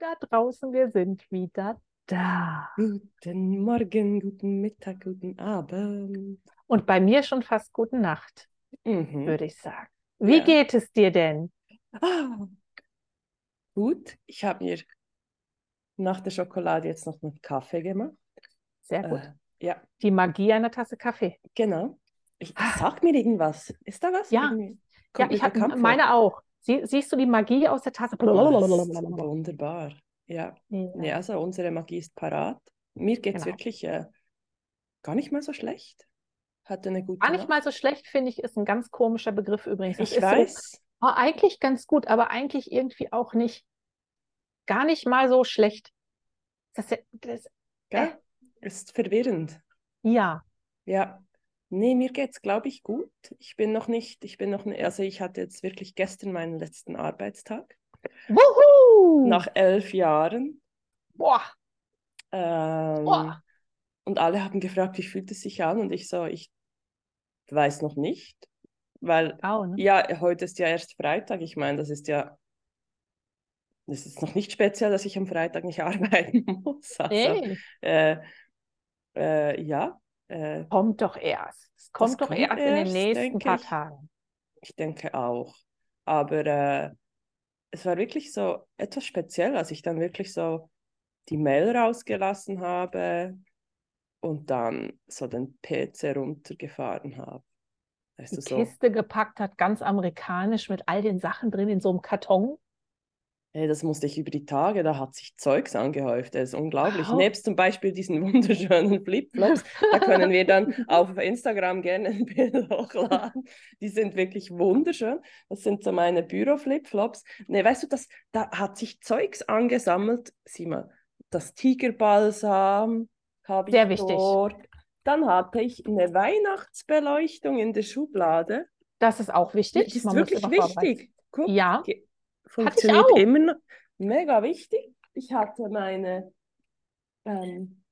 da draußen, wir sind wieder da. Guten Morgen, guten Mittag, guten Abend. Und bei mir schon fast gute Nacht, Mhm. würde ich sagen. Wie Ja. geht es dir denn? Ah, gut, ich habe mir nach der Schokolade jetzt noch einen Kaffee gemacht. Sehr gut. Äh, ja, Die Magie einer Tasse Kaffee. genau. Ich, sag mir irgendwas. Ist da was? Ja. Ja, ich habe meine auch. Sie, siehst du die Magie aus der Tasse? Oh, wunderbar. Ja. Ja. ja, also unsere Magie ist parat. Mir geht es Genau. wirklich äh, gar nicht mal so schlecht. Hatte eine gute Gar nicht Nacht. mal so schlecht, finde ich, ist ein ganz komischer Begriff übrigens. Das Ich ist so, weiß. oh, eigentlich ganz gut, aber eigentlich irgendwie auch nicht. Gar nicht mal so schlecht. Das, das, Gell? Ist verwirrend. ja, Ja, nee, mir geht's, glaube ich, gut. Ich bin noch nicht, ich bin noch nicht, also ich hatte jetzt wirklich gestern meinen letzten Arbeitstag. Wuhu! Nach elf Jahren. Boah, Ähm, boah. und alle haben gefragt, wie fühlt es sich an? Und ich so, ich weiß noch nicht, weil, Au, ne? ja, heute ist ja erst Freitag. Ich meine, das ist ja, das ist noch nicht speziell, dass ich am Freitag nicht arbeiten muss. Also, Nee, äh, äh, ja, äh, kommt doch erst. Es kommt doch kommt erst in den nächsten paar ich. Tagen. Ich denke auch. Aber äh, es war wirklich so etwas speziell, als ich dann wirklich so die Mail rausgelassen habe und dann so den PC runtergefahren habe. Weißt Die so, Kiste gepackt hat, ganz amerikanisch mit all den Sachen drin in so einem Karton. Hey, das musste ich über die Tage, da hat sich Zeugs angehäuft. Das ist unglaublich. Wow. Nebst zum Beispiel diesen wunderschönen Flipflops, da können wir dann auf Instagram gerne ein Bild hochladen. Die sind wirklich wunderschön. Das sind so meine Büro-Flipflops. Ne, weißt du, das, da hat sich Zeugs angesammelt. Sieh mal, das Tigerbalsam habe ich Sehr wichtig. dort. Dann hatte ich eine Weihnachtsbeleuchtung in der Schublade. Das ist auch wichtig. Die ist Man wirklich wichtig. Guck, Ja. Funktioniert immer noch. Mega wichtig. Ich hatte meine, ähm,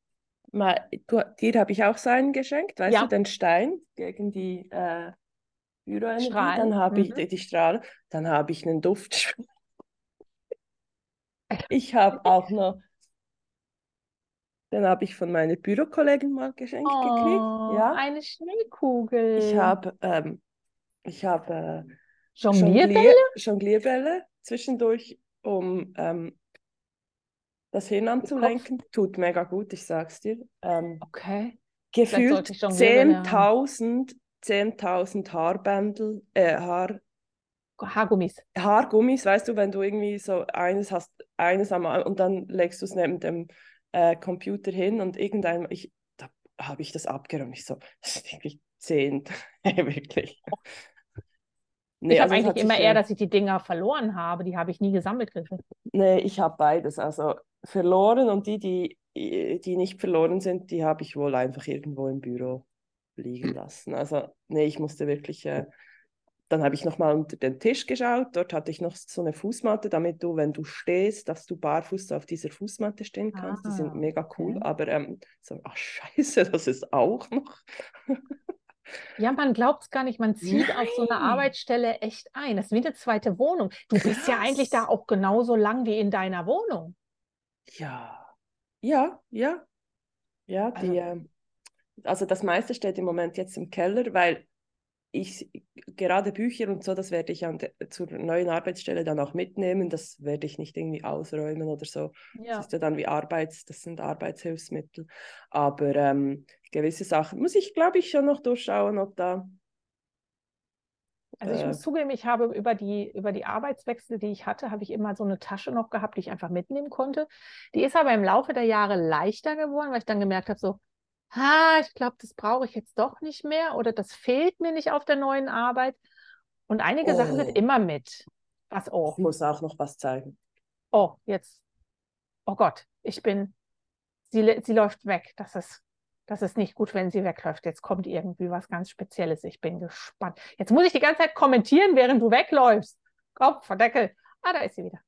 mal, du, dir habe ich auch so einen geschenkt, weißt Ja. du, den Stein gegen die äh, Büroenergie. Dann habe ich Mhm. die, die Strahlen, dann habe ich einen Duft. Ich habe auch noch, den habe ich von meiner Bürokollegin mal geschenkt Oh, gekriegt. Ja. eine Schneekugel. Ich habe, ähm, ich habe äh, Jonglierbälle? Jonglier- Jonglierbälle zwischendurch, um ähm, das Hirn anzulenken. Tut mega gut, ich sag's dir. Ähm, Okay. gefühlt sollte ich Jonglierbälle haben. 10.000 10.000 Haarbändel, äh, Haar, Haargummis. Haargummis, weißt du, wenn du irgendwie so eines hast, eines am und dann legst du es neben dem äh, Computer hin und irgendein, ich, da habe ich das abgeräumt. Ich so, das ist wirklich zehn, wirklich. Nee, ich habe also eigentlich immer eher, dass ich die Dinger verloren habe. Die habe ich nie gesammelt. Griffel. Nee, ich habe beides. Also verloren und die, die, die nicht verloren sind, die habe ich wohl einfach irgendwo im Büro liegen lassen. Also nee, ich musste wirklich. Äh, dann habe ich nochmal unter den Tisch geschaut. Dort hatte ich noch so eine Fußmatte, damit du, wenn du stehst, dass du barfuß auf dieser Fußmatte stehen kannst. die Ah, sind mega cool. okay. Aber ähm, so, ach scheiße, das ist auch noch. Ja, man glaubt es gar nicht. Man zieht auf so eine Nein. Arbeitsstelle echt ein. Das ist wie eine zweite Wohnung. Du bist ja eigentlich da Krass. auch genauso lang wie in deiner Wohnung. Ja, ja, ja. Ja, Also- die, ähm, also das meiste steht im Moment jetzt im Keller, weil ich gerade Bücher und so, das werde ich an zur neuen Arbeitsstelle dann auch mitnehmen. Das werde ich nicht irgendwie ausräumen oder so. Das Ja. ist ja dann wie Arbeits, das sind Arbeitshilfsmittel. Aber ähm, gewisse Sachen muss ich, glaube ich, schon noch durchschauen, ob da. Also ich äh, muss zugeben, ich habe über die, über die Arbeitswechsel, die ich hatte, habe ich immer so eine Tasche noch gehabt, die ich einfach mitnehmen konnte. Die ist aber im Laufe der Jahre leichter geworden, weil ich dann gemerkt habe, so, ha, ich glaube, das brauche ich jetzt doch nicht mehr oder das fehlt mir nicht auf der neuen Arbeit. Und einige Sachen sind Oh. immer mit. Was, oh, ich muss auch noch was zeigen. oh, jetzt, oh Gott, ich bin, sie, sie läuft weg. Das ist, das ist nicht gut, wenn sie wegläuft. Jetzt kommt irgendwie was ganz Spezielles. Ich bin gespannt. Jetzt muss ich die ganze Zeit kommentieren, während du wegläufst. Komm, verdeckel. Ah, da ist sie wieder.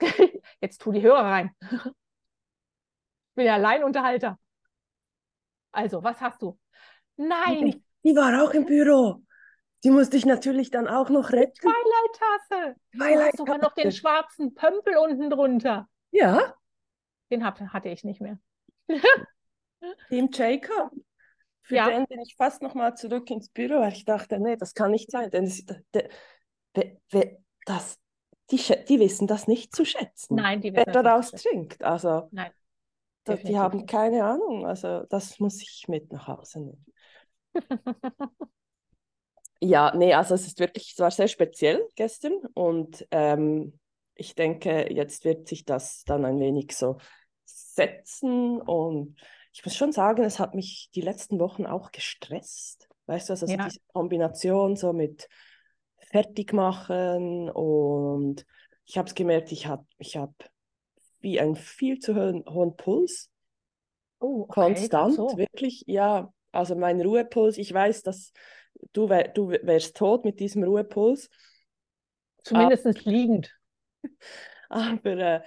Jetzt tu die Hörer rein. Ich bin ja Alleinunterhalter. Also, was hast du? Nein, Die war auch im Büro. Die musste ich natürlich dann auch noch retten. Twilight-Tasse. Du Twilight hast sogar noch den schwarzen Pömpel unten drunter. Ja, Den hab, hatte ich nicht mehr. Team Jacob. Für Ja. den bin ich fast noch mal zurück ins Büro, weil ich dachte, nee, das kann nicht sein, denn de, das, die, die wissen das nicht zu schätzen, Nein, die wer wissen das nicht daraus trinkt. Also Nein, da, die haben keine Ahnung. Also das muss ich mit nach Hause nehmen. Ja, nee, also es ist wirklich, es war sehr speziell gestern und ähm, ich denke, jetzt wird sich das dann ein wenig so setzen und ich muss schon sagen, es hat mich die letzten Wochen auch gestresst. Weißt du, also so Ja. diese Kombination so mit Fertigmachen und ich habe es gemerkt, ich habe ich hab wie einen viel zu hohen, Puls, Oh, okay, konstant, so. wirklich, ja, also mein Ruhepuls, ich weiß, dass du, wär, du wärst tot mit diesem Ruhepuls, Zumindest liegend. aber äh,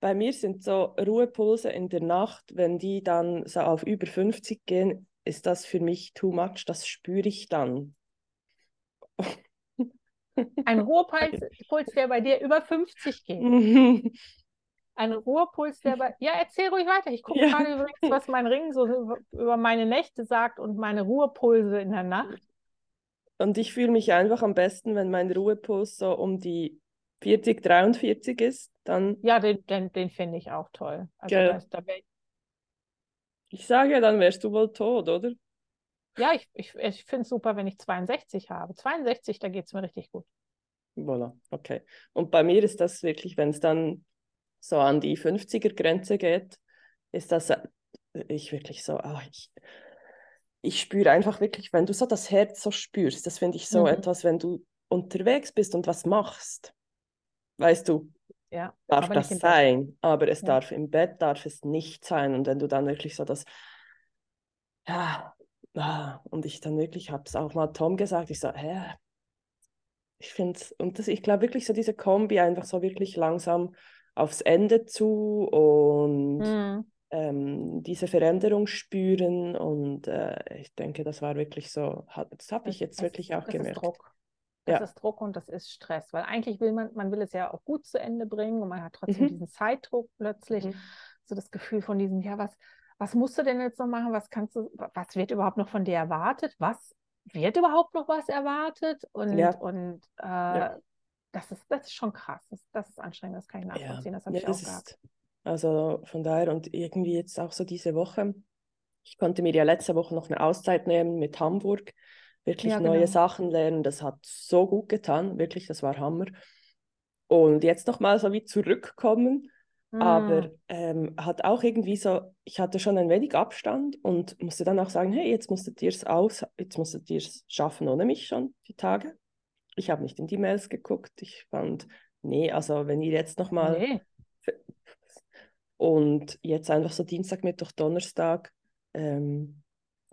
bei mir sind so Ruhepulse in der Nacht, wenn die dann so auf über 50 gehen, ist das für mich too much, das spüre ich dann. Ein Ruhepuls, Puls, der bei dir über 50 geht. Ein Ruhepuls, der bei. Ja, erzähl ruhig weiter. Ich gucke Ja. gerade übrigens, was mein Ring so über, meine Nächte sagt und meine Ruhepulse in der Nacht. Und ich fühle mich einfach am besten, wenn mein Ruhepuls so um die 40, 43 ist, dann, Ja, den, den, den finde ich auch toll. Also Gell. das, da wär, ich sage ja, dann wärst du wohl tot, oder? ja, ich, ich, ich finde es super, wenn ich 62 habe. 62, da geht es mir richtig gut. Voilà, okay. Und bei mir ist das wirklich, wenn es dann so an die 50er-Grenze geht, ist das äh, ich wirklich so, ah, ich, ich spüre einfach wirklich, wenn du so das Herz so spürst, das finde ich so Mhm. etwas, wenn du unterwegs bist und was machst, weißt du, Ja, darf das Bett. sein, aber es Ja. darf im Bett, darf es nicht sein. Und wenn du dann wirklich so das, ja, ah, und ich dann wirklich, habe es auch mal Tom gesagt, ich so, hä, ich finde es, und das, ich glaube wirklich so diese Kombi einfach so wirklich langsam aufs Ende zu und Mhm. ähm, diese Veränderung spüren und äh, ich denke, das war wirklich so, das habe ich jetzt es- wirklich auch das gemerkt. Ist Druck. Das Ja. ist Druck und das ist Stress, weil eigentlich will man, man will es ja auch gut zu Ende bringen und man hat trotzdem Mhm. diesen Zeitdruck plötzlich, Mhm. so das Gefühl von diesem, ja, was, was musst du denn jetzt noch machen? Was kannst du, was wird überhaupt noch von dir erwartet? Was wird überhaupt noch was erwartet? Und, Ja. und äh, Ja. Das ist, das ist schon krass. Das, das ist anstrengend, das kann ich nachvollziehen. Das habe Ja, ich auch gehabt. ist, also von daher und irgendwie jetzt auch so diese Woche, ich konnte mir ja letzte Woche noch eine Auszeit nehmen mit Hamburg, wirklich Ja, neue genau. Sachen lernen, das hat so gut getan, wirklich, das war Hammer. Und jetzt nochmal so wie zurückkommen, aber Mm, ähm, hat auch irgendwie so, ich hatte schon ein wenig Abstand und musste dann auch sagen, hey, jetzt musstet ihr es aus, jetzt musstet ihr es schaffen ohne mich schon, die Tage. Ich habe nicht in die Mails geguckt, ich fand, nee, also wenn ihr jetzt nochmal nee. und jetzt einfach so Dienstag, Mittwoch, Donnerstag ähm,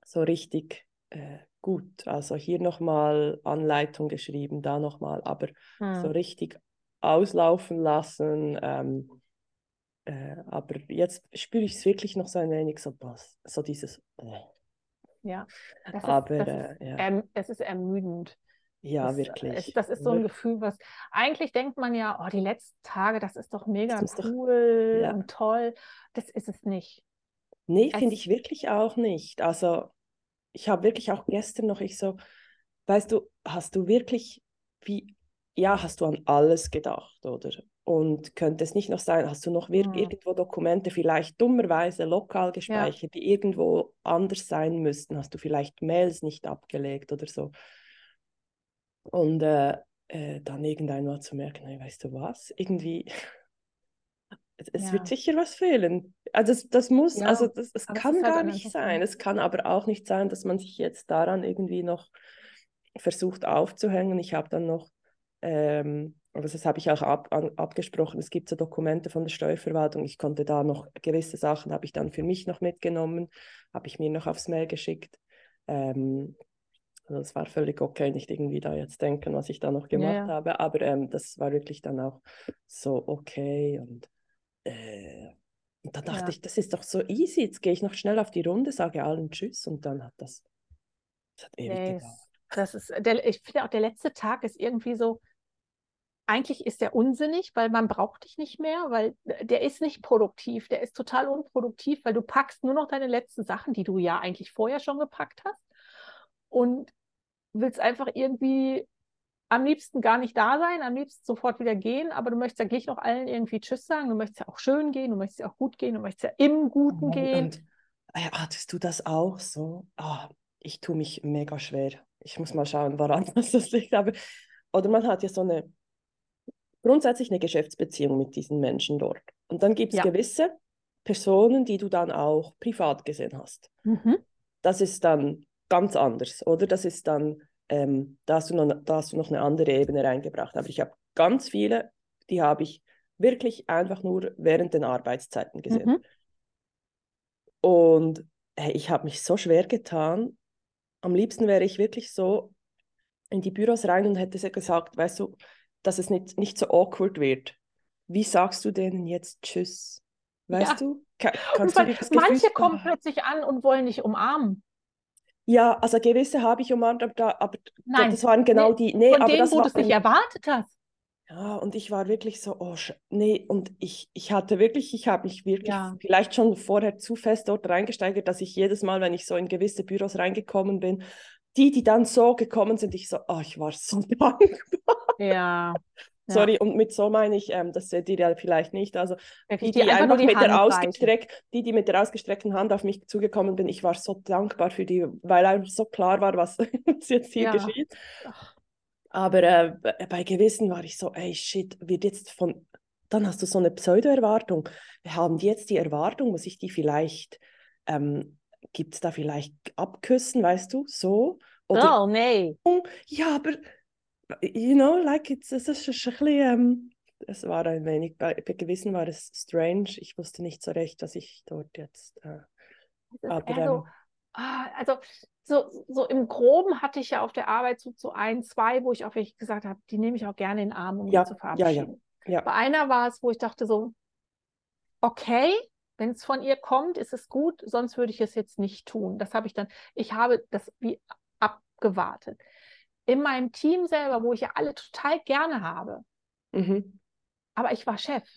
so richtig äh, gut. Also hier nochmal Anleitung geschrieben, da nochmal, aber so Mm. richtig auslaufen lassen. Ähm, äh, aber jetzt spüre ich es wirklich noch so ein wenig so, so dieses. Äh. Ja, das ist, Aber das äh, ist, ja, erm, es ist ermüdend. Ja, Das, wirklich. ist, das ist so ein Gefühl, was eigentlich denkt man ja, oh, die letzten Tage, das ist doch mega doch- cool ja. und toll. Das ist es nicht. Nee, finde ich wirklich auch nicht. Also, ich habe wirklich auch gestern noch, ich so, weißt du, hast du wirklich, wie, ja, hast du an alles gedacht, oder? Und könnte es nicht noch sein, hast du noch Hm. irgendwo Dokumente, vielleicht dummerweise lokal gespeichert, die irgendwo anders sein müssten? Hast du vielleicht Mails nicht abgelegt oder so? Und äh, äh, dann irgendeinmal zu merken, hey, weißt du was, irgendwie, es, es Ja. wird sicher was fehlen. Also das, das muss, Ja, also das, es kann ist halt gar nicht sein. Es kann aber auch nicht sein, dass man sich jetzt daran irgendwie noch versucht aufzuhängen. Ich habe dann noch, ähm, aber das habe ich auch ab, an, abgesprochen, es gibt so Dokumente von der Steuerverwaltung. Ich konnte da noch gewisse Sachen, habe ich dann für mich noch mitgenommen, habe ich mir noch aufs Mail geschickt. Ähm, also das war völlig okay, nicht irgendwie da jetzt denken, was ich da noch gemacht ja. habe, aber ähm, das war wirklich dann auch so okay und, äh, und dann dachte Ja. ich, das ist doch so easy, jetzt gehe ich noch schnell auf die Runde, sage allen Tschüss und dann hat das, das hat ewig gedauert. das ist, der, ich finde auch, der letzte Tag ist irgendwie so, eigentlich ist der unsinnig, weil man braucht dich nicht mehr, weil der ist nicht produktiv, der ist total unproduktiv, weil du packst nur noch deine letzten Sachen, die du ja eigentlich vorher schon gepackt hast und willst einfach irgendwie am liebsten gar nicht da sein, am liebsten sofort wieder gehen, aber du möchtest ja gleich noch allen irgendwie Tschüss sagen, du möchtest ja auch schön gehen, du möchtest ja auch gut gehen, du möchtest ja im Guten gehen. Und, äh, hattest du das auch so? Oh, ich tue mich mega schwer. Ich muss mal schauen, woran das liegt. Aber, oder man hat ja so eine grundsätzlich eine Geschäftsbeziehung mit diesen Menschen dort. Und dann gibt es ja. gewisse Personen, die du dann auch privat gesehen hast. Mhm. Das ist dann ganz anders, oder? Das ist dann, ähm, da, hast du noch, da hast du noch eine andere Ebene reingebracht. Aber ich habe ganz viele, die habe ich wirklich einfach nur während den Arbeitszeiten gesehen. Mhm. Und hey, ich habe mich so schwer getan. Am liebsten wäre ich wirklich so in die Büros rein und hätte gesagt, weißt du, dass es nicht, nicht so awkward wird. Wie sagst du denen jetzt Tschüss? Weißt ja. du? Kann, manche kommen plötzlich an und wollen dich umarmen. Ja, also gewisse habe ich umarmt, aber, aber Nein, das waren genau nee, die. Nee, von aber denen, das wo du es nicht erwartet hast. Ja, und ich war wirklich so, oh, nee, und ich, ich hatte wirklich, ich habe mich wirklich ja. vielleicht schon vorher zu fest dort reingesteigert, dass ich jedes Mal, wenn ich so in gewisse Büros reingekommen bin, die, die dann so gekommen sind, ich so, oh, ich war so dankbar. Ja. Sorry, ja. und mit so meine ich, ähm, das seht ihr ja vielleicht nicht. Also die, die, einfach, die mit der ausgestreck, die, die mit der ausgestreckten Hand auf mich zugekommen bin, ich war so dankbar für die, weil einfach so klar war, was jetzt hier ja. geschieht. Aber äh, bei gewissen war ich so, ey shit, wird jetzt von, dann hast du so eine Pseudo-Erwartung. Haben die jetzt die Erwartung, muss ich die vielleicht, ähm, gibt es da vielleicht abküssen, weißt du, so? Oder, oh, nee. Ja, aber you know, like it's, es ist ein bisschen, ähm, es war ein wenig, bei, gewissen war es strange. Ich wusste nicht so recht, dass ich dort jetzt. Äh, aber, also, ähm, ah, also so, so im Groben hatte ich ja auf der Arbeit so, so ein, zwei, wo ich auch wirklich gesagt habe, die nehme ich auch gerne in den Arm, um ja, zu verabschieden. Ja, ja, ja. Bei einer war es, wo ich dachte so, okay, wenn es von ihr kommt, ist es gut, sonst würde ich es jetzt nicht tun. Das habe ich dann, ich habe das wie abgewartet in meinem Team selber, wo ich ja alle total gerne habe. Mhm. Aber ich war Chef.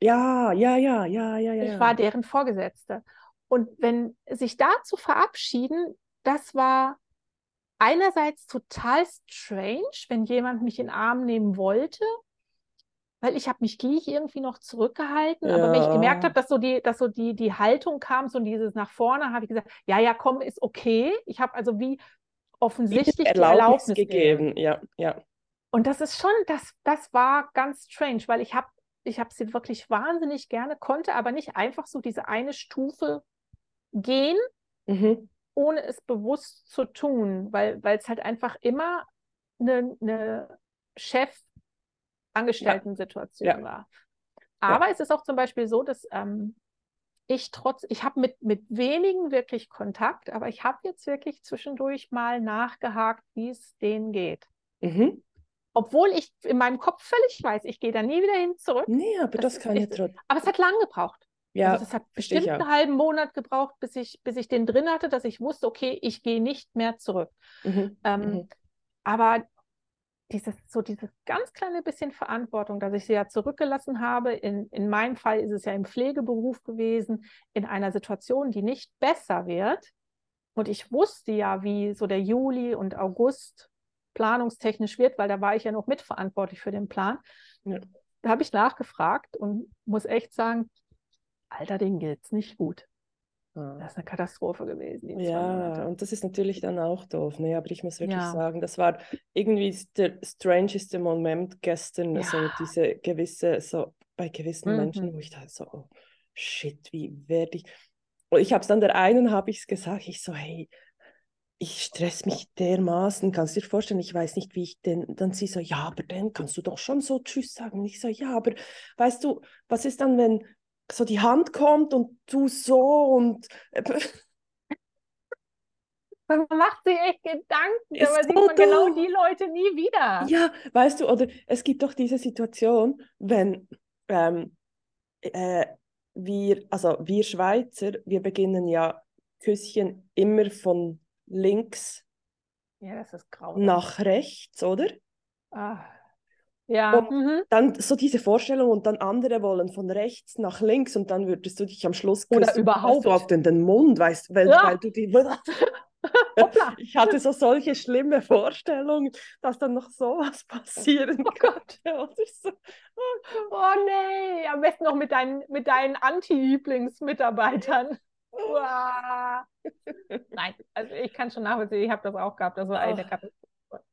Ja, ja, ja, ja, ja, ja. Ich war deren Vorgesetzte. Und wenn sich da zu verabschieden, das war einerseits total strange, wenn jemand mich in den Arm nehmen wollte, weil ich habe mich gleich irgendwie noch zurückgehalten. Ja. Aber wenn ich gemerkt habe, dass so die, dass so die, die Haltung kam, so dieses nach vorne, habe ich gesagt, ja, ja, komm, ist okay. Ich habe also wie offensichtlich Erlaubnis, die Erlaubnis gegeben. Ja, ja. Und das ist schon, das, das war ganz strange, weil ich habe ich hab sie wirklich wahnsinnig gerne, konnte aber nicht einfach so diese eine Stufe gehen, mhm. ohne es bewusst zu tun, weil es halt einfach immer eine, eine Chef-Angestellten-Situation ja. war. Aber ja. es ist auch zum Beispiel so, dass ähm, ich trotz, ich habe mit, mit wenigen wirklich Kontakt, aber ich habe jetzt wirklich zwischendurch mal nachgehakt, wie es denen geht. Mhm. Obwohl ich in meinem Kopf völlig weiß, ich gehe da nie wieder hin zurück. Nee, aber das, das kann ich trotzdem. Aber es hat lang gebraucht. Ja, also das hat bestimmt einen halben Monat gebraucht, bis ich, bis ich den drin hatte, dass ich wusste, okay, ich gehe nicht mehr zurück. Mhm. Ähm, mhm. Aber dieses, so dieses ganz kleine bisschen Verantwortung, dass ich sie ja zurückgelassen habe. In, in meinem Fall ist es ja im Pflegeberuf gewesen, in einer Situation, die nicht besser wird. Und ich wusste ja, wie so der Juli und August planungstechnisch wird, weil da war ich ja noch mitverantwortlich für den Plan. Ja. Da habe ich nachgefragt und muss echt sagen, Alter, den es nicht gut. Das ist eine Katastrophe gewesen. ja, und das ist natürlich dann auch doof. Ne? Aber ich muss wirklich ja. sagen, das war irgendwie der strangeste Moment gestern. Ja. So diese gewisse, so bei gewissen mhm. Menschen, wo ich da so, oh, shit, wie werde ich. Und ich habe es dann der einen, habe ich es gesagt, ich so, hey, ich stress mich dermaßen, kannst du dir vorstellen, ich weiß nicht, wie ich denn, dann sie so, ja, aber dann kannst du doch schon so Tschüss sagen. Und ich so, ja, aber weißt du, was ist dann, wenn, so die Hand kommt und du so und. Äh, man macht sich echt Gedanken, ist aber sieht man dumm. genau die Leute nie wieder. Ja, weißt du, oder es gibt doch diese Situation, wenn ähm, äh, wir, also wir Schweizer, wir beginnen ja Küsschen immer von links ja, nach rechts, oder? Ah. Ja. Mhm. dann so diese Vorstellung und dann andere wollen von rechts nach links und dann würdest du dich am Schluss Oder küssen, überhaupt. so auf den, den Mund, weißt weil, Ja. weil du die... Ich hatte so solche schlimme Vorstellungen, dass dann noch sowas passieren Oh könnte. Und ich so, Oh nee, am besten noch mit deinen, mit deinen Anti-Lieblingsmitarbeitern. Nein, also ich kann schon nachvollziehen, ich habe das auch gehabt, das war eine Katastrophe.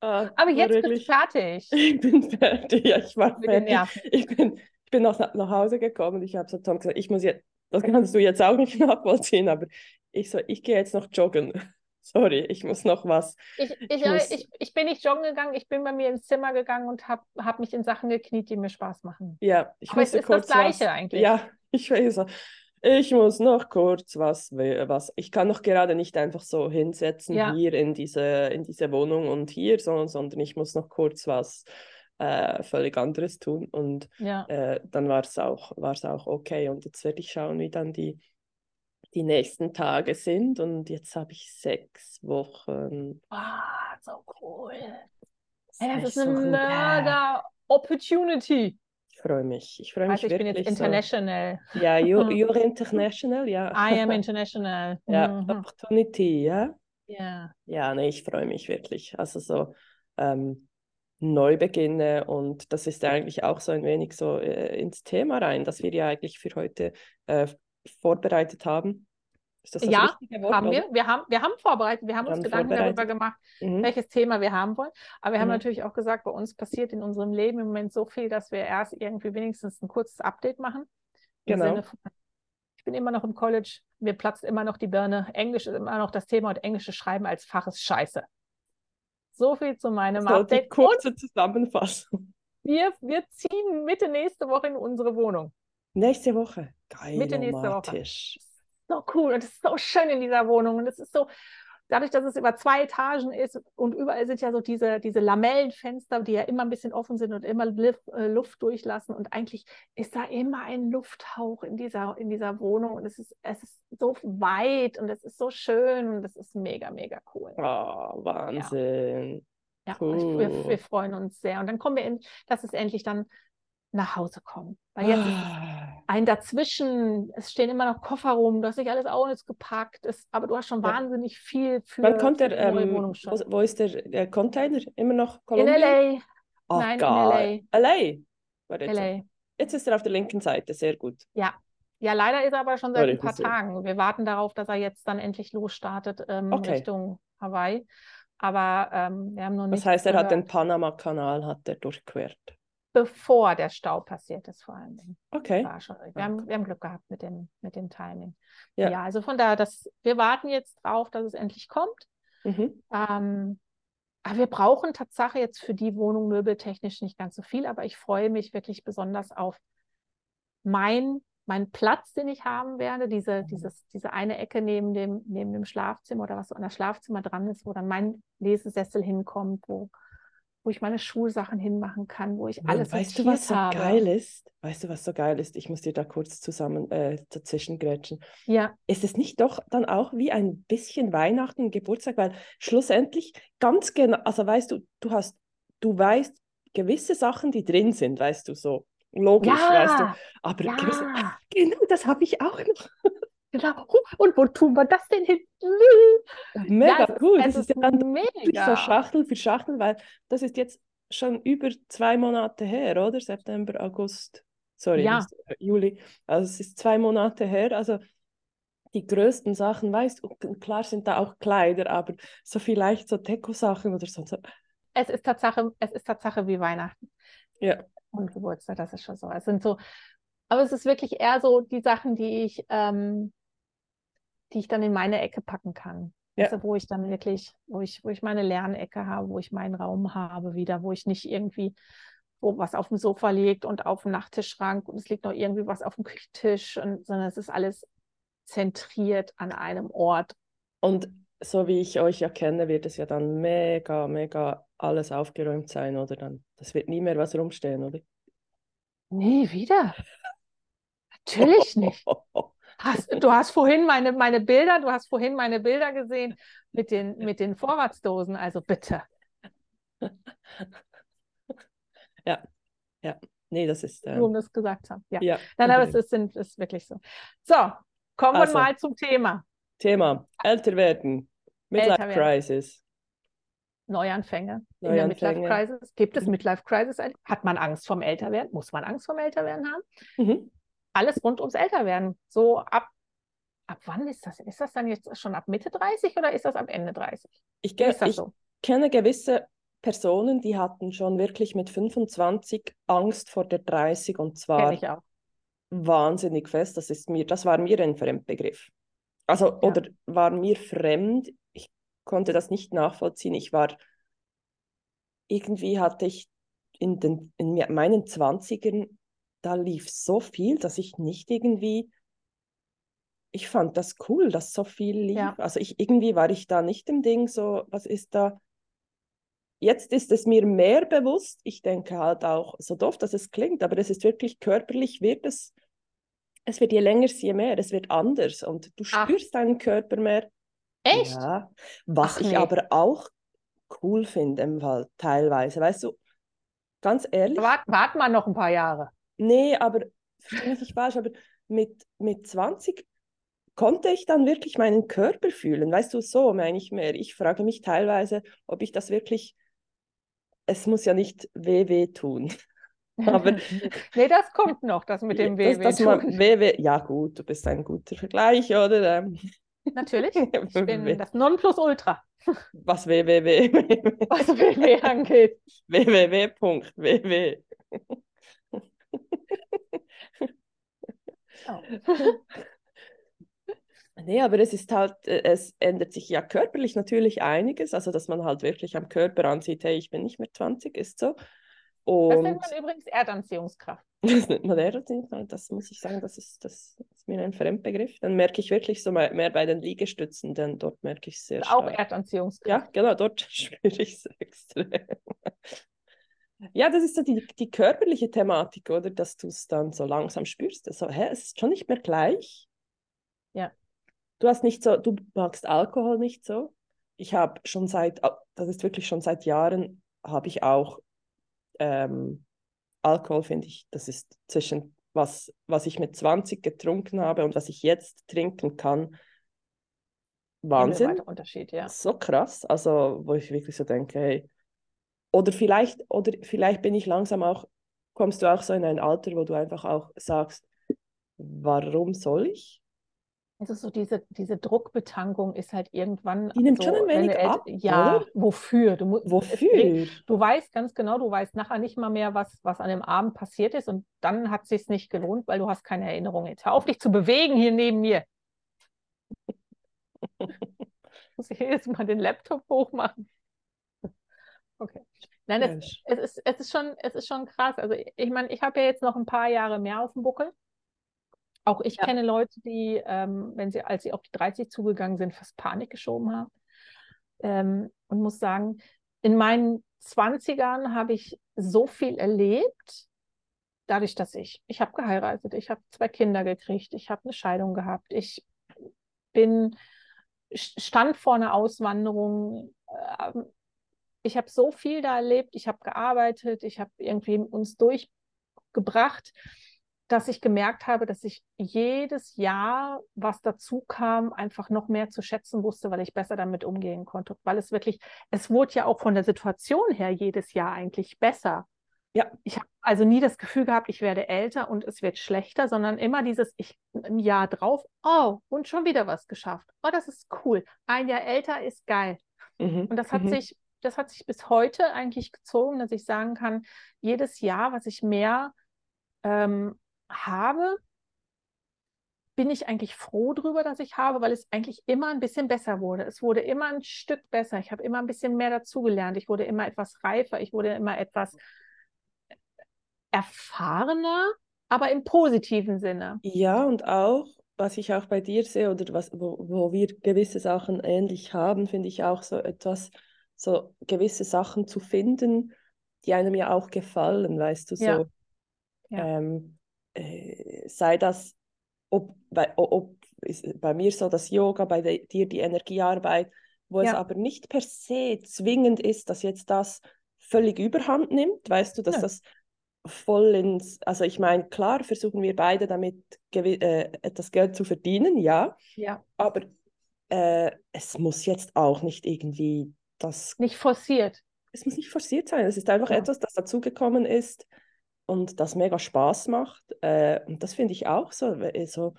Ah, Aber jetzt bist wirklich- du fertig Ich bin fertig, ja, ich war den fertig. Ich bin, ich bin nach, nach Hause gekommen und ich habe so Tom gesagt, ich muss jetzt, das kannst du jetzt auch nicht nachvollziehen, aber ich so, ich gehe jetzt noch joggen. Sorry, ich muss noch was. Ich, ich, Ich muss- ich, ich bin nicht joggen gegangen, ich bin bei mir ins Zimmer gegangen und habe hab mich in Sachen gekniet, die mir Spaß machen. Ja, ich Aber es musste ist das kurz Gleiche was. eigentlich. Ja, ich weiß. Ich muss noch kurz was, was. Ich kann noch gerade nicht einfach so hinsetzen Ja. hier in diese, in diese Wohnung und hier, sondern, sondern ich muss noch kurz was äh, völlig anderes tun. Und Ja. äh, dann war es auch, war's auch okay. Und jetzt werde ich schauen, wie dann die, die nächsten Tage sind. Und jetzt habe ich sechs Wochen. Ah, so cool. sechs Ey, das ist eine Wochen, yeah. mega Opportunity. Ich freue mich. Ich freue mich Also ich bin jetzt wirklich so. international. Ja, you, you're international, ja. I am international. Ja, Mhm. Opportunity, ja. Ja. Ja, nee, ich freue mich wirklich. Also so ähm, Neubeginne und das ist eigentlich auch so ein wenig so äh, ins Thema rein, das wir ja eigentlich für heute äh, vorbereitet haben. Ist das das Ja, richtige Wort? Haben wir. Wir haben, wir haben vorbereitet, wir haben Wir uns haben Gedanken darüber gemacht, Mhm. welches Thema wir haben wollen. Aber wir haben Mhm. natürlich auch gesagt, bei uns passiert in unserem Leben im Moment so viel, dass wir erst irgendwie wenigstens ein kurzes Update machen. Im Genau. Sinne von, ich bin immer noch im College, mir platzt immer noch die Birne. Englisch ist immer noch das Thema und englisches Schreiben als Fach ist scheiße. So viel zu meinem So die Update. Und kurze Zusammenfassung. wir, wir ziehen Mitte nächste Woche in unsere Wohnung. Nächste Woche. Geil, Mitte nächste Woche. So cool und es ist so schön in dieser Wohnung und es ist so, dadurch, dass es über zwei Etagen ist und überall sind ja so diese, diese Lamellenfenster, die ja immer ein bisschen offen sind und immer äh, Luft durchlassen und eigentlich ist da immer ein Lufthauch in dieser, in dieser Wohnung und es ist, es ist so weit und es ist so schön und es ist mega, mega cool. Oh, Wahnsinn. Ja, und ich, wir, Cool. wir freuen uns sehr und dann kommen wir, in, dass es endlich dann nach Hause kommt. Weil jetzt ist Ah. ein dazwischen, es stehen immer noch Koffer rum, du hast nicht alles alles gepackt, es, aber du hast schon wahnsinnig viel für, Wann kommt der, ähm, Wohnung wo, schon. wo ist der äh, Container? Immer noch In Kolumbien? LA, Oh, Nein, in geil. LA. Warte, jetzt, LA. jetzt ist er auf der linken Seite, sehr gut. Ja. Ja, leider ist er aber schon seit ein paar das ist- Tagen. Wir warten darauf, dass er jetzt dann endlich losstartet ähm, Okay. Richtung Hawaii. Aber ähm, wir haben noch Das nichts heißt, er hat gehört, den Panama-Kanal hat er durchquert. Bevor der Stau passiert ist, vor allen Dingen. Okay. War schon, wir, haben, wir haben Glück gehabt mit dem, mit dem Timing. Ja. Ja, also von daher, das, wir warten jetzt drauf, dass es endlich kommt. Mhm. Ähm, aber wir brauchen Tatsache jetzt für die Wohnung möbeltechnisch nicht ganz so viel, aber ich freue mich wirklich besonders auf mein, meinen Platz, den ich haben werde, diese, Mhm. dieses, diese eine Ecke neben dem, neben dem Schlafzimmer oder was so an das Schlafzimmer dran ist, wo dann mein Lesesessel hinkommt, wo, wo ich meine Schulsachen hinmachen kann, wo ich Und alles weißt du, was so habe. geil ist? Weißt du, was so geil ist? Ich muss dir da kurz zusammen äh, dazwischen grätschen. Ja, Ist es nicht doch dann auch wie ein bisschen Weihnachten, Geburtstag? Weil schlussendlich ganz genau, also weißt du, du hast, du weißt gewisse Sachen, die drin sind, weißt du, so logisch, weißt du. ja, Aber gewisse, ja, genau, das habe ich auch noch. Genau. Und wo tun wir das denn hin? Mega Ja, es ist- cool. es Das ist ja dann mega. so Schachtel für Schachtel, weil das ist jetzt schon über zwei Monate her, oder? September, August, sorry, Ja. äh, Juli. Also es ist zwei Monate her. Also die größten Sachen, weißt du, klar sind da auch Kleider, aber so vielleicht so Deko-Sachen oder so. so. Es ist Tatsache, es ist Tatsache wie Weihnachten. Ja. und Geburtstag, das ist schon so. Es sind so, aber es ist wirklich eher so die Sachen, die ich, ähm, die ich dann in meine Ecke packen kann. Ja. Also, wo ich dann wirklich, wo ich, wo ich meine Lernecke habe, wo ich meinen Raum habe wieder, wo ich nicht irgendwie, wo was auf dem Sofa liegt und auf dem Nachttischschrank und es liegt noch irgendwie was auf dem Küchentisch, und, sondern es ist alles zentriert an einem Ort. Und so wie ich euch ja kenne, wird es ja dann mega, mega alles aufgeräumt sein, oder dann? Das wird nie mehr was rumstehen, oder? Nie wieder. Natürlich nicht. Hast, du hast vorhin meine, meine Bilder, du hast vorhin meine Bilder gesehen mit den, mit den Vorratsdosen, also bitte. ja. Nee, das ist. Äh, Nur um das gesagt haben. Ja. ja, Nein, aber es ist, ist wirklich so. So, kommen Also. wir mal zum Thema. Thema: Älter werden. Midlife Älter werden. Crisis. Neuanfänge in der Midlife Neuanfänge. Crisis. Gibt es. Midlife Crisis? Hat man Angst vom Älterwerden? Muss man Angst vom Älterwerden haben? Mhm. Alles rund ums Älterwerden. So ab, ab wann ist das? Ist das dann jetzt schon ab Mitte 30 oder ist das ab Ende 30? Ich, ge- ich so? kenne gewisse Personen, die hatten schon wirklich mit 25 Angst vor der 30 und zwar wahnsinnig fest. Das ist mir, das war mir ein Fremdbegriff. Also, oder war mir fremd. Ich konnte das nicht nachvollziehen. Ich war, irgendwie hatte ich in, den, in meinen 20ern, da lief so viel, dass ich nicht irgendwie, ich fand das cool, dass so viel lief. Ja. Also ich, irgendwie war ich da nicht im Ding, so, was ist da? Jetzt ist es mir mehr bewusst. Ich denke halt auch, so doof, dass es klingt, aber es ist wirklich körperlich, wird es, es wird je länger, je mehr, es wird anders und du Ach. spürst deinen Körper mehr. Echt? Ja, was Ach, ich nee. aber auch cool finde im Fall, teilweise, weißt du, ganz ehrlich, Wart, warten wir noch ein paar Jahre. Nee, aber, verstehe mich nicht falsch, aber mit, mit 20 konnte ich dann wirklich meinen Körper fühlen, weißt du, so meine ich mehr. Ich frage mich teilweise, ob ich das wirklich, es muss ja nicht weh weh tun, aber nee, das kommt noch, das mit dem das, WW. das man, weh, weh, ja gut, du bist ein guter Vergleich, oder? Ähm, Natürlich. Ich bin weh- das Nonplusultra, was weh, weh, weh, was WW angeht. www.ww. Oh. Nee, aber es ist halt, äh, es ändert sich ja körperlich natürlich einiges, also dass man halt wirklich am Körper ansieht, hey, ich bin nicht mehr 20, ist so. Das Und nennt man übrigens Erdanziehungskraft. das nennt man Aerodynamik, das muss ich sagen, das ist, das ist mir ein Fremdbegriff. Dann merke ich wirklich so mehr, mehr bei den Liegestützen, denn dort merke ich es sehr Auch stark. Erdanziehungskraft. Ja, genau, dort spüre ich es extrem. Ja, das ist so die, die körperliche Thematik, oder? Dass du es dann so langsam spürst. Also, hä, es ist schon nicht mehr gleich. Ja. Du hast nicht so, du magst Alkohol nicht so. Ich habe schon seit, das ist wirklich schon seit Jahren, habe ich auch ähm, Alkohol, finde ich, das ist zwischen was, was ich mit 20 getrunken habe und was ich jetzt trinken kann. Wahnsinn. Unterschied, ja. So krass, also wo ich wirklich so denke, hey, oder vielleicht, oder vielleicht bin ich langsam auch, kommst du auch so in ein Alter, wo du einfach auch sagst, warum soll ich? Also so diese, diese Druckbetankung ist halt irgendwann Die nimmt so, schon ein wenig ab, Ja, oder? wofür? Du, Wofür? Du weißt ganz genau, du weißt nachher nicht mal mehr, was, was an dem Abend passiert ist und dann hat es sich nicht gelohnt, weil du hast keine Erinnerung. Jetzt hör auf, dich zu bewegen hier neben mir. Muss ich jedes Mal den Laptop hochmachen? Okay. Nein, Mensch. es ist, es ist schon, es ist schon krass. Also ich, meine, ich habe ja jetzt noch ein paar Jahre mehr auf dem Buckel. Auch ich Ja. kenne Leute, die, ähm, wenn sie, als sie auf die 30 zugegangen sind, fast Panik geschoben haben. Ähm, und muss sagen, in meinen 20ern habe ich so viel erlebt, dadurch, dass ich, ich habe geheiratet, ich habe zwei Kinder gekriegt, ich habe eine Scheidung gehabt, ich bin, stand vor einer Auswanderung, ähm, ich habe so viel da erlebt, ich habe gearbeitet, ich habe irgendwie uns durchgebracht, dass ich gemerkt habe, dass ich jedes Jahr, was dazu kam, einfach noch mehr zu schätzen wusste, weil ich besser damit umgehen konnte. Weil es wirklich, es wurde ja auch von der Situation her jedes Jahr eigentlich besser. Ja. Ich habe also nie das Gefühl gehabt, ich werde älter und es wird schlechter, sondern immer dieses, ich ein Jahr drauf, oh, und schon wieder was geschafft. Oh, das ist cool. Ein Jahr älter ist geil. Mhm. Und das hat mhm. sich, das hat sich bis heute eigentlich gezogen, dass ich sagen kann, jedes Jahr, was ich mehr ähm, habe, bin ich eigentlich froh drüber, dass ich habe, weil es eigentlich immer ein bisschen besser wurde. Es wurde immer ein Stück besser. Ich habe immer ein bisschen mehr dazugelernt. Ich wurde immer etwas reifer. Ich wurde immer etwas erfahrener, aber im positiven Sinne. Ja, und auch, was ich auch bei dir sehe, oder was, wo, wo wir gewisse Sachen ähnlich haben, finde ich auch so etwas, so gewisse Sachen zu finden, die einem ja auch gefallen, weißt du, so. Ja. Ja. Ähm, äh, sei das, ob, bei, ob bei mir so das Yoga, bei de- dir die Energiearbeit, wo es Ja. aber nicht per se zwingend ist, dass jetzt das völlig überhand nimmt, weißt du, dass das voll ins, also ich meine, klar versuchen wir beide damit äh, etwas Geld zu verdienen, ja. Ja. Aber äh, es muss jetzt auch nicht irgendwie das. Nicht forciert. Es muss nicht forciert sein. Es ist einfach ja. etwas, das dazugekommen ist und das mega Spaß macht. Äh, und das finde ich auch so, so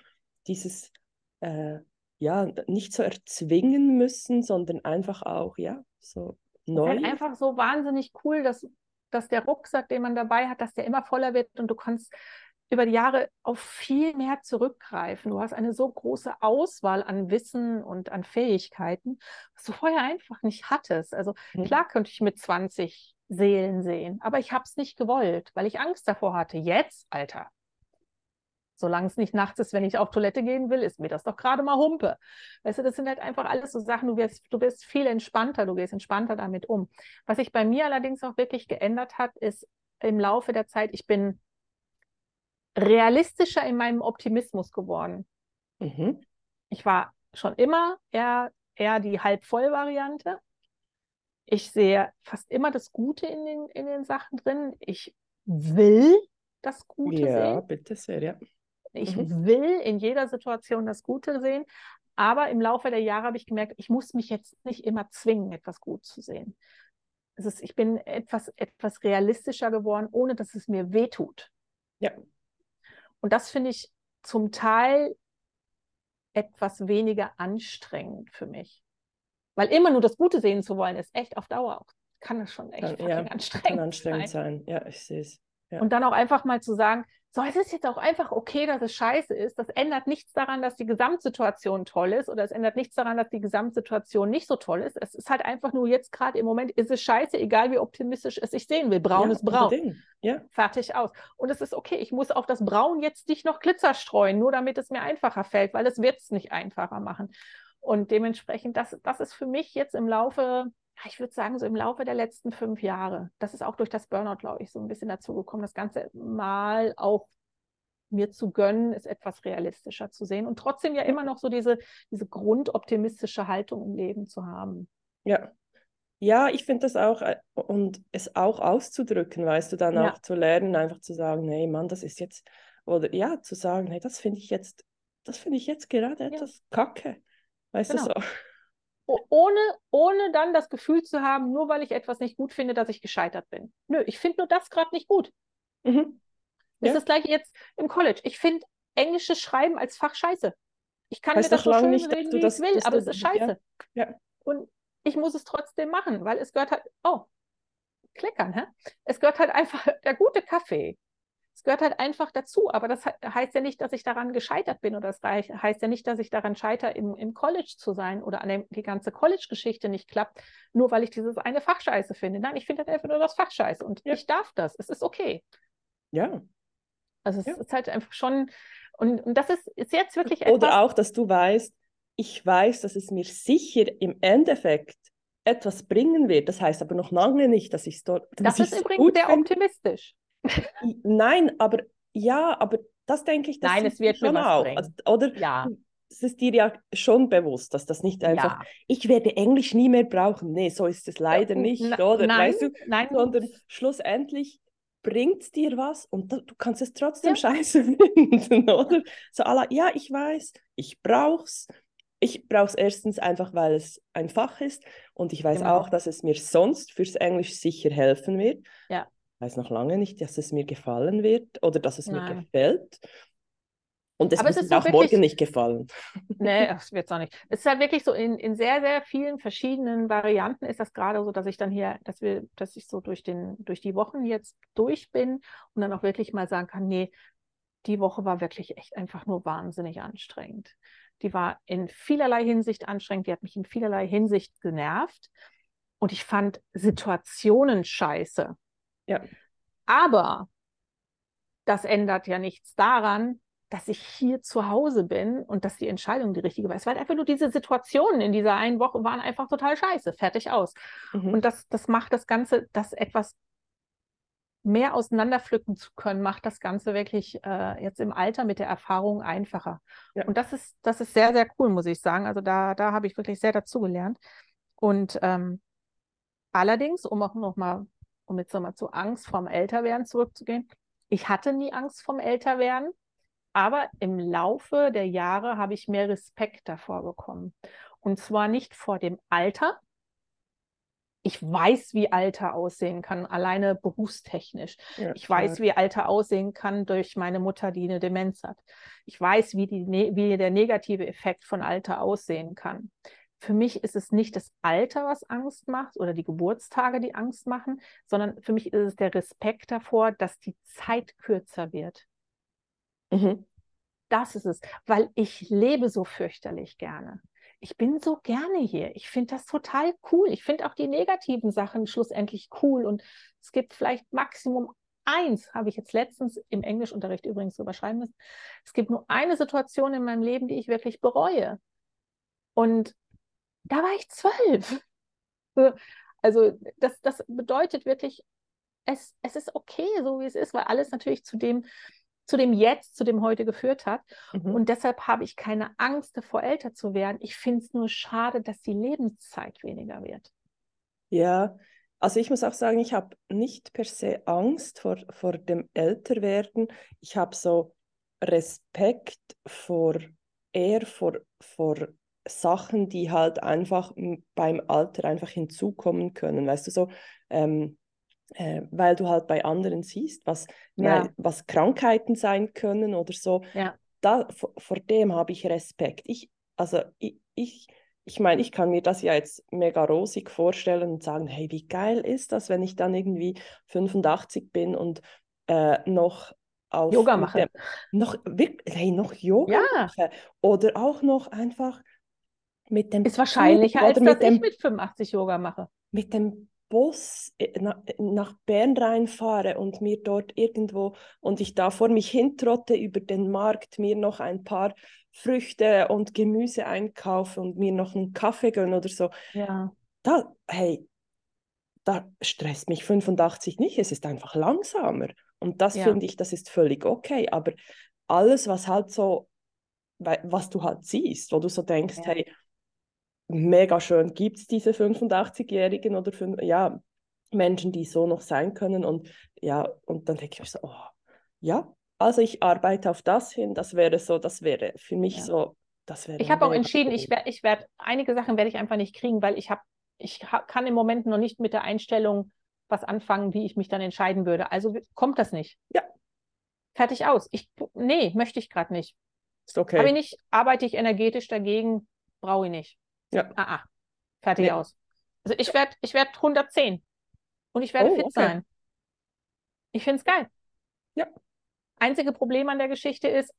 dieses, äh, ja, nicht so erzwingen müssen, sondern einfach auch, ja, so neu. Halt einfach so wahnsinnig cool, dass dass der Rucksack, den man dabei hat, dass der immer voller wird und du kannst über die Jahre auf viel mehr zurückgreifen. Du hast eine so große Auswahl an Wissen und an Fähigkeiten, was du vorher einfach nicht hattest. Also mhm. klar könnte ich mit 20 Seelen sehen, aber ich habe es nicht gewollt, weil ich Angst davor hatte. Jetzt, Alter, Solange es nicht nachts ist, wenn ich auf Toilette gehen will, ist mir das doch gerade mal Humpe. Weißt du, das sind halt einfach alles so Sachen, du wirst, du wirst viel entspannter, du gehst entspannter damit um. Was sich bei mir allerdings auch wirklich geändert hat, ist im Laufe der Zeit, ich bin realistischer in meinem Optimismus geworden. Mhm. Ich war schon immer eher, eher die Halbvoll-Variante. Ich sehe fast immer das Gute in den, in den Sachen drin. Ich will das Gute ja, sehen. Ja, bitte sehr, ja. Ich mhm. will in jeder Situation das Gute sehen, aber im Laufe der Jahre habe ich gemerkt, ich muss mich jetzt nicht immer zwingen, etwas gut zu sehen. Es ist, ich bin etwas, etwas realistischer geworden, ohne dass es mir wehtut. Ja. Und das finde ich zum Teil etwas weniger anstrengend für mich. Weil immer nur das Gute sehen zu wollen, ist echt auf Dauer auch, kann das schon echt ja, anstrengend, kann anstrengend sein. sein. Ja, ich sehe es. Ja. Und dann auch einfach mal zu sagen, so, es ist jetzt auch einfach okay, dass es scheiße ist. Das ändert nichts daran, dass die Gesamtsituation toll ist oder es ändert nichts daran, dass die Gesamtsituation nicht so toll ist. Es ist halt einfach nur jetzt gerade im Moment ist es scheiße, egal wie optimistisch es sich sehen will. Braun ja, ist braun. Ja. Fertig aus. Und es ist okay. Ich muss auf das Braun jetzt nicht noch Glitzer streuen, nur damit es mir einfacher fällt, weil es wird es nicht einfacher machen. Und dementsprechend, das, das ist für mich jetzt im Laufe ich würde sagen, so im Laufe der letzten fünf Jahre. Das ist auch durch das Burnout, glaube ich, so ein bisschen dazu gekommen, das Ganze mal auch mir zu gönnen, ist etwas realistischer zu sehen und trotzdem ja immer noch so diese, diese grundoptimistische Haltung im Leben zu haben. Ja. Ja, ich finde das auch äh, und es auch auszudrücken, weißt du, dann ja. auch zu lernen, einfach zu sagen, nee, Mann, das ist jetzt, oder ja, zu sagen, hey, das finde ich jetzt, das finde ich jetzt gerade etwas ja. kacke. Weißt genau. du so? Ohne, ohne dann das Gefühl zu haben, nur weil ich etwas nicht gut finde, dass ich gescheitert bin. Nö, ich finde nur das gerade nicht gut. Mhm. Ja. Ist das gleiche jetzt im College. Ich finde englisches Schreiben als Fach scheiße. Ich kann heißt mir das so schön nicht, reden, wie das, ich will, aber es ist scheiße. Ja. Ja. Und ich muss es trotzdem machen, weil es gehört halt, oh, kleckern, hä? Es gehört halt einfach der gute Kaffee es gehört halt einfach dazu. Aber das heißt ja nicht, dass ich daran gescheitert bin oder das heißt ja nicht, dass ich daran scheitere, im, im College zu sein oder an dem, die ganze College-Geschichte nicht klappt, nur weil ich dieses eine Fach scheiße finde. Nein, ich finde halt einfach nur das Fach scheiße und ja. ich darf das. Es ist okay. Ja. Also es ja. ist halt einfach schon, und, und das ist, ist jetzt wirklich etwas. Oder auch, dass du weißt, ich weiß, dass es mir sicher im Endeffekt etwas bringen wird. Das heißt aber noch lange nicht, dass ich es dort. Das ist übrigens sehr optimistisch. Nein, aber ja, aber das denke ich, das Nein, es wird schon auch. Also, oder ja. es ist dir ja schon bewusst, dass das nicht einfach, ja. ich werde Englisch nie mehr brauchen. Nee, so ist es leider ja, nicht, oder? Nein, weißt du? nein. Sondern schlussendlich bringt es dir was und du kannst es trotzdem ja. scheiße finden, oder? So, la, ja, ich weiß, ich brauche es. Ich brauche es erstens einfach, weil es ein Fach ist und ich weiß genau. auch, dass es mir sonst fürs Englisch sicher helfen wird. Ja weiß noch lange nicht, dass es mir gefallen wird oder dass es Nein. mir gefällt. Und es Aber wird mir auch wirklich, morgen nicht gefallen. Nee, es wird es auch nicht. Es ist halt wirklich so, in, in sehr, sehr vielen verschiedenen Varianten ist das gerade so, dass ich dann hier, dass wir, dass ich so durch, den, durch die Wochen jetzt durch bin und dann auch wirklich mal sagen kann, nee, die Woche war wirklich echt einfach nur wahnsinnig anstrengend. Die war in vielerlei Hinsicht anstrengend, die hat mich in vielerlei Hinsicht genervt. Und ich fand Situationen scheiße. Ja. Aber das ändert ja nichts daran, dass ich hier zu Hause bin und dass die Entscheidung die richtige war. Es war einfach nur diese Situationen in dieser einen Woche waren einfach total scheiße, fertig aus. Mhm. Und das, das macht das Ganze, das etwas mehr auseinanderpflücken zu können, macht das Ganze wirklich äh, jetzt im Alter mit der Erfahrung einfacher. Ja. Und das ist, das ist sehr, sehr cool, muss ich sagen. Also da, da habe ich wirklich sehr dazugelernt. Und ähm, allerdings, um auch nochmal um jetzt nochmal zu Angst vorm Älterwerden zurückzugehen, ich hatte nie Angst vorm Älterwerden, aber im Laufe der Jahre habe ich mehr Respekt davor bekommen. Und zwar nicht vor dem Alter. Ich weiß, wie Alter aussehen kann, alleine berufstechnisch. Ja, ich weiß, klar. wie Alter aussehen kann durch meine Mutter, die eine Demenz hat. Ich weiß, wie, die, ne, wie der negative Effekt von Alter aussehen kann. Für mich ist es nicht das Alter, was Angst macht oder die Geburtstage, die Angst machen, sondern für mich ist es der Respekt davor, dass die Zeit kürzer wird. Mhm. Das ist es, weil ich lebe so fürchterlich gerne. Ich bin so gerne hier. Ich finde das total cool. Ich finde auch die negativen Sachen schlussendlich cool. Und es gibt vielleicht Maximum eins, habe ich jetzt letztens im Englischunterricht übrigens überschreiben müssen. Es gibt nur eine Situation in meinem Leben, die ich wirklich bereue. Und da war ich zwölf. Also das, das bedeutet wirklich, es, es ist okay, so wie es ist, weil alles natürlich zu dem, zu dem Jetzt, zu dem heute geführt hat. Mhm. Und deshalb habe ich keine Angst davor, älter zu werden. Ich finde es nur schade, dass die Lebenszeit weniger wird. Ja, also ich muss auch sagen, ich habe nicht per se Angst vor, vor dem Älterwerden. Ich habe so Respekt vor eher vor, vor Sachen, die halt einfach beim Alter einfach hinzukommen können. Weißt du, so, ähm, äh, weil du halt bei anderen siehst, was, ja. weil, was Krankheiten sein können oder so. Ja. Da, vor, vor dem habe ich Respekt. Ich, also ich, ich, ich meine, ich kann mir das ja jetzt mega rosig vorstellen und sagen, hey, wie geil ist das, wenn ich dann irgendwie 85 bin und äh, noch auf Yoga mache. Dem, noch, hey, noch Yoga ja. mache. Oder auch noch einfach mit dem Ist wahrscheinlicher, als dass dem, ich mit 85 Yoga mache. Mit dem Bus äh, nach Bern reinfahre und mir dort irgendwo und ich da vor mich hintrotte über den Markt, mir noch ein paar Früchte und Gemüse einkaufe und mir noch einen Kaffee gönne oder so. Ja. Da, hey, da stresst mich 85 nicht, es ist einfach langsamer. Und das ja. finde ich, das ist völlig okay. Aber alles, was halt so, was du halt siehst, wo du so denkst, ja. hey, mega schön gibt es diese 85-Jährigen oder fünf, ja, Menschen, die so noch sein können. Und ja, und dann denke ich mir so, oh, ja, also ich arbeite auf das hin, das wäre so, das wäre für mich ja. so, das wäre. Ich habe auch entschieden, ich werde, ich werde, einige Sachen werde ich einfach nicht kriegen, weil ich habe, ich hab, kann im Moment noch nicht mit der Einstellung was anfangen, wie ich mich dann entscheiden würde. Also kommt das nicht. Ja. Fertig aus. Ich, nee, möchte ich gerade nicht. Ist okay. Ich nicht, arbeite ich energetisch dagegen, brauche ich nicht. Ja. Ah, ah. Fertig nee. aus. Also ich werde ich werd 110 und ich werde oh, fit okay. sein. Ich finde es geil. Ja. Einzige Problem an der Geschichte ist,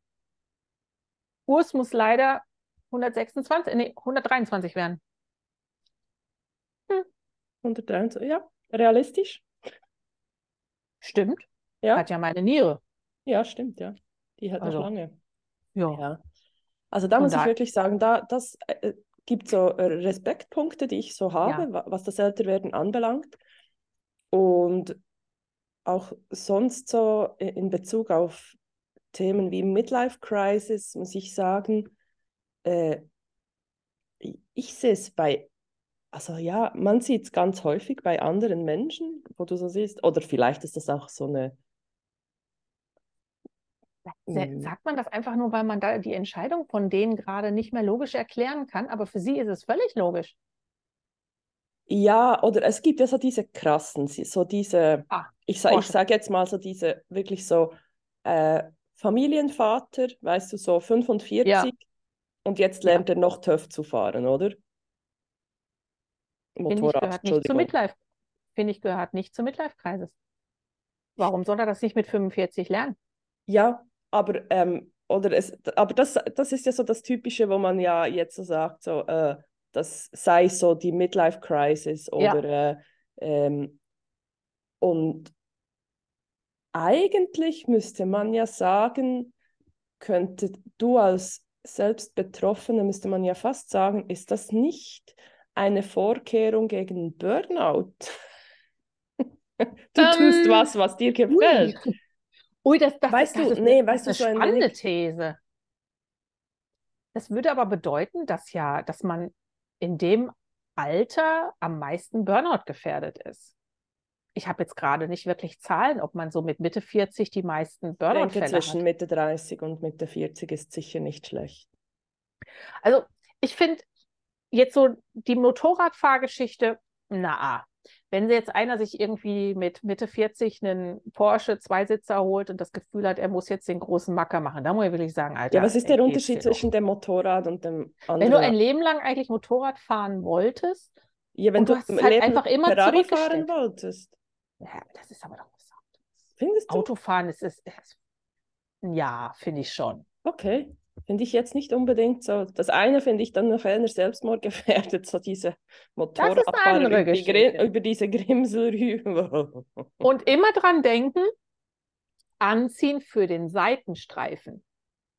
Urs muss leider 126, nee, 123 werden. Hm. 123, ja, realistisch. Stimmt. Ja. Hat ja meine Niere. Ja, stimmt, ja. Die hat also, noch lange. Ja. ja. Also da muss da, ich wirklich sagen, da, das äh, gibt so äh, Respektpunkte, die ich so habe, ja. was das Älterwerden anbelangt. Und auch sonst so in Bezug auf Themen wie Midlife Crisis muss ich sagen, äh, ich sehe es bei, also ja, man sieht es ganz häufig bei anderen Menschen, wo du so siehst, oder vielleicht ist das auch so eine. Sagt man das einfach nur, weil man da die Entscheidung von denen gerade nicht mehr logisch erklären kann, aber für sie ist es völlig logisch. Ja, oder es gibt ja so diese krassen, so diese, ah, ich, sa ich sage jetzt mal so diese wirklich so äh, Familienvater, weißt du, so 45 ja. und jetzt lernt ja. er noch TÜV zu fahren, oder? Motorrad, Finde ich, gehört nicht zu Midlife. Finde ich, gehört nicht zu Midlife-Kreises. Warum soll er das nicht mit 45 lernen? Ja, aber, ähm, oder es, aber das, das ist ja so das Typische, wo man ja jetzt so sagt, so, äh, das sei so die Midlife Crisis oder ja. äh, ähm, und eigentlich müsste man ja sagen, könnte du als selbst Betroffene, müsste man ja fast sagen, ist das nicht eine Vorkehrung gegen Burnout? du um, tust ähm, was, was dir gefällt. Ui. Ui, das, das, weißt das du, ist nee, weißt eine du, so ein spannende wenig... These. Das würde aber bedeuten, dass ja, dass man in dem Alter am meisten Burnout gefährdet ist. ich habe jetzt gerade nicht wirklich Zahlen, ob man so mit Mitte 40 die meisten Burnout-Fälle zwischen hat. Mitte 30 und Mitte 40 ist sicher nicht schlecht. Also ich finde jetzt so die Motorradfahrgeschichte, na, wenn jetzt einer sich irgendwie mit Mitte 40 einen Porsche Zweisitzer holt und das Gefühl hat, er muss jetzt den großen Macker machen, da muss ich wirklich sagen, Alter, Ja, was ist der Unterschied zwischen dem Motorrad und dem Wenn du ein anderen? Leben lang eigentlich Motorrad fahren wolltest Ja, wenn und du du hast es halt einfach immer Ferrari fahren wolltest, Ja, das ist aber doch was anderes. findest du? Autofahren ist es. Ja, finde ich schon. Okay, finde ich jetzt nicht unbedingt so. Das eine finde ich dann noch eher selbstmordgefährdet, so diese Motorradfahrer über, die über diese Grimsel rüber. Und immer dran denken, anziehen für den Seitenstreifen,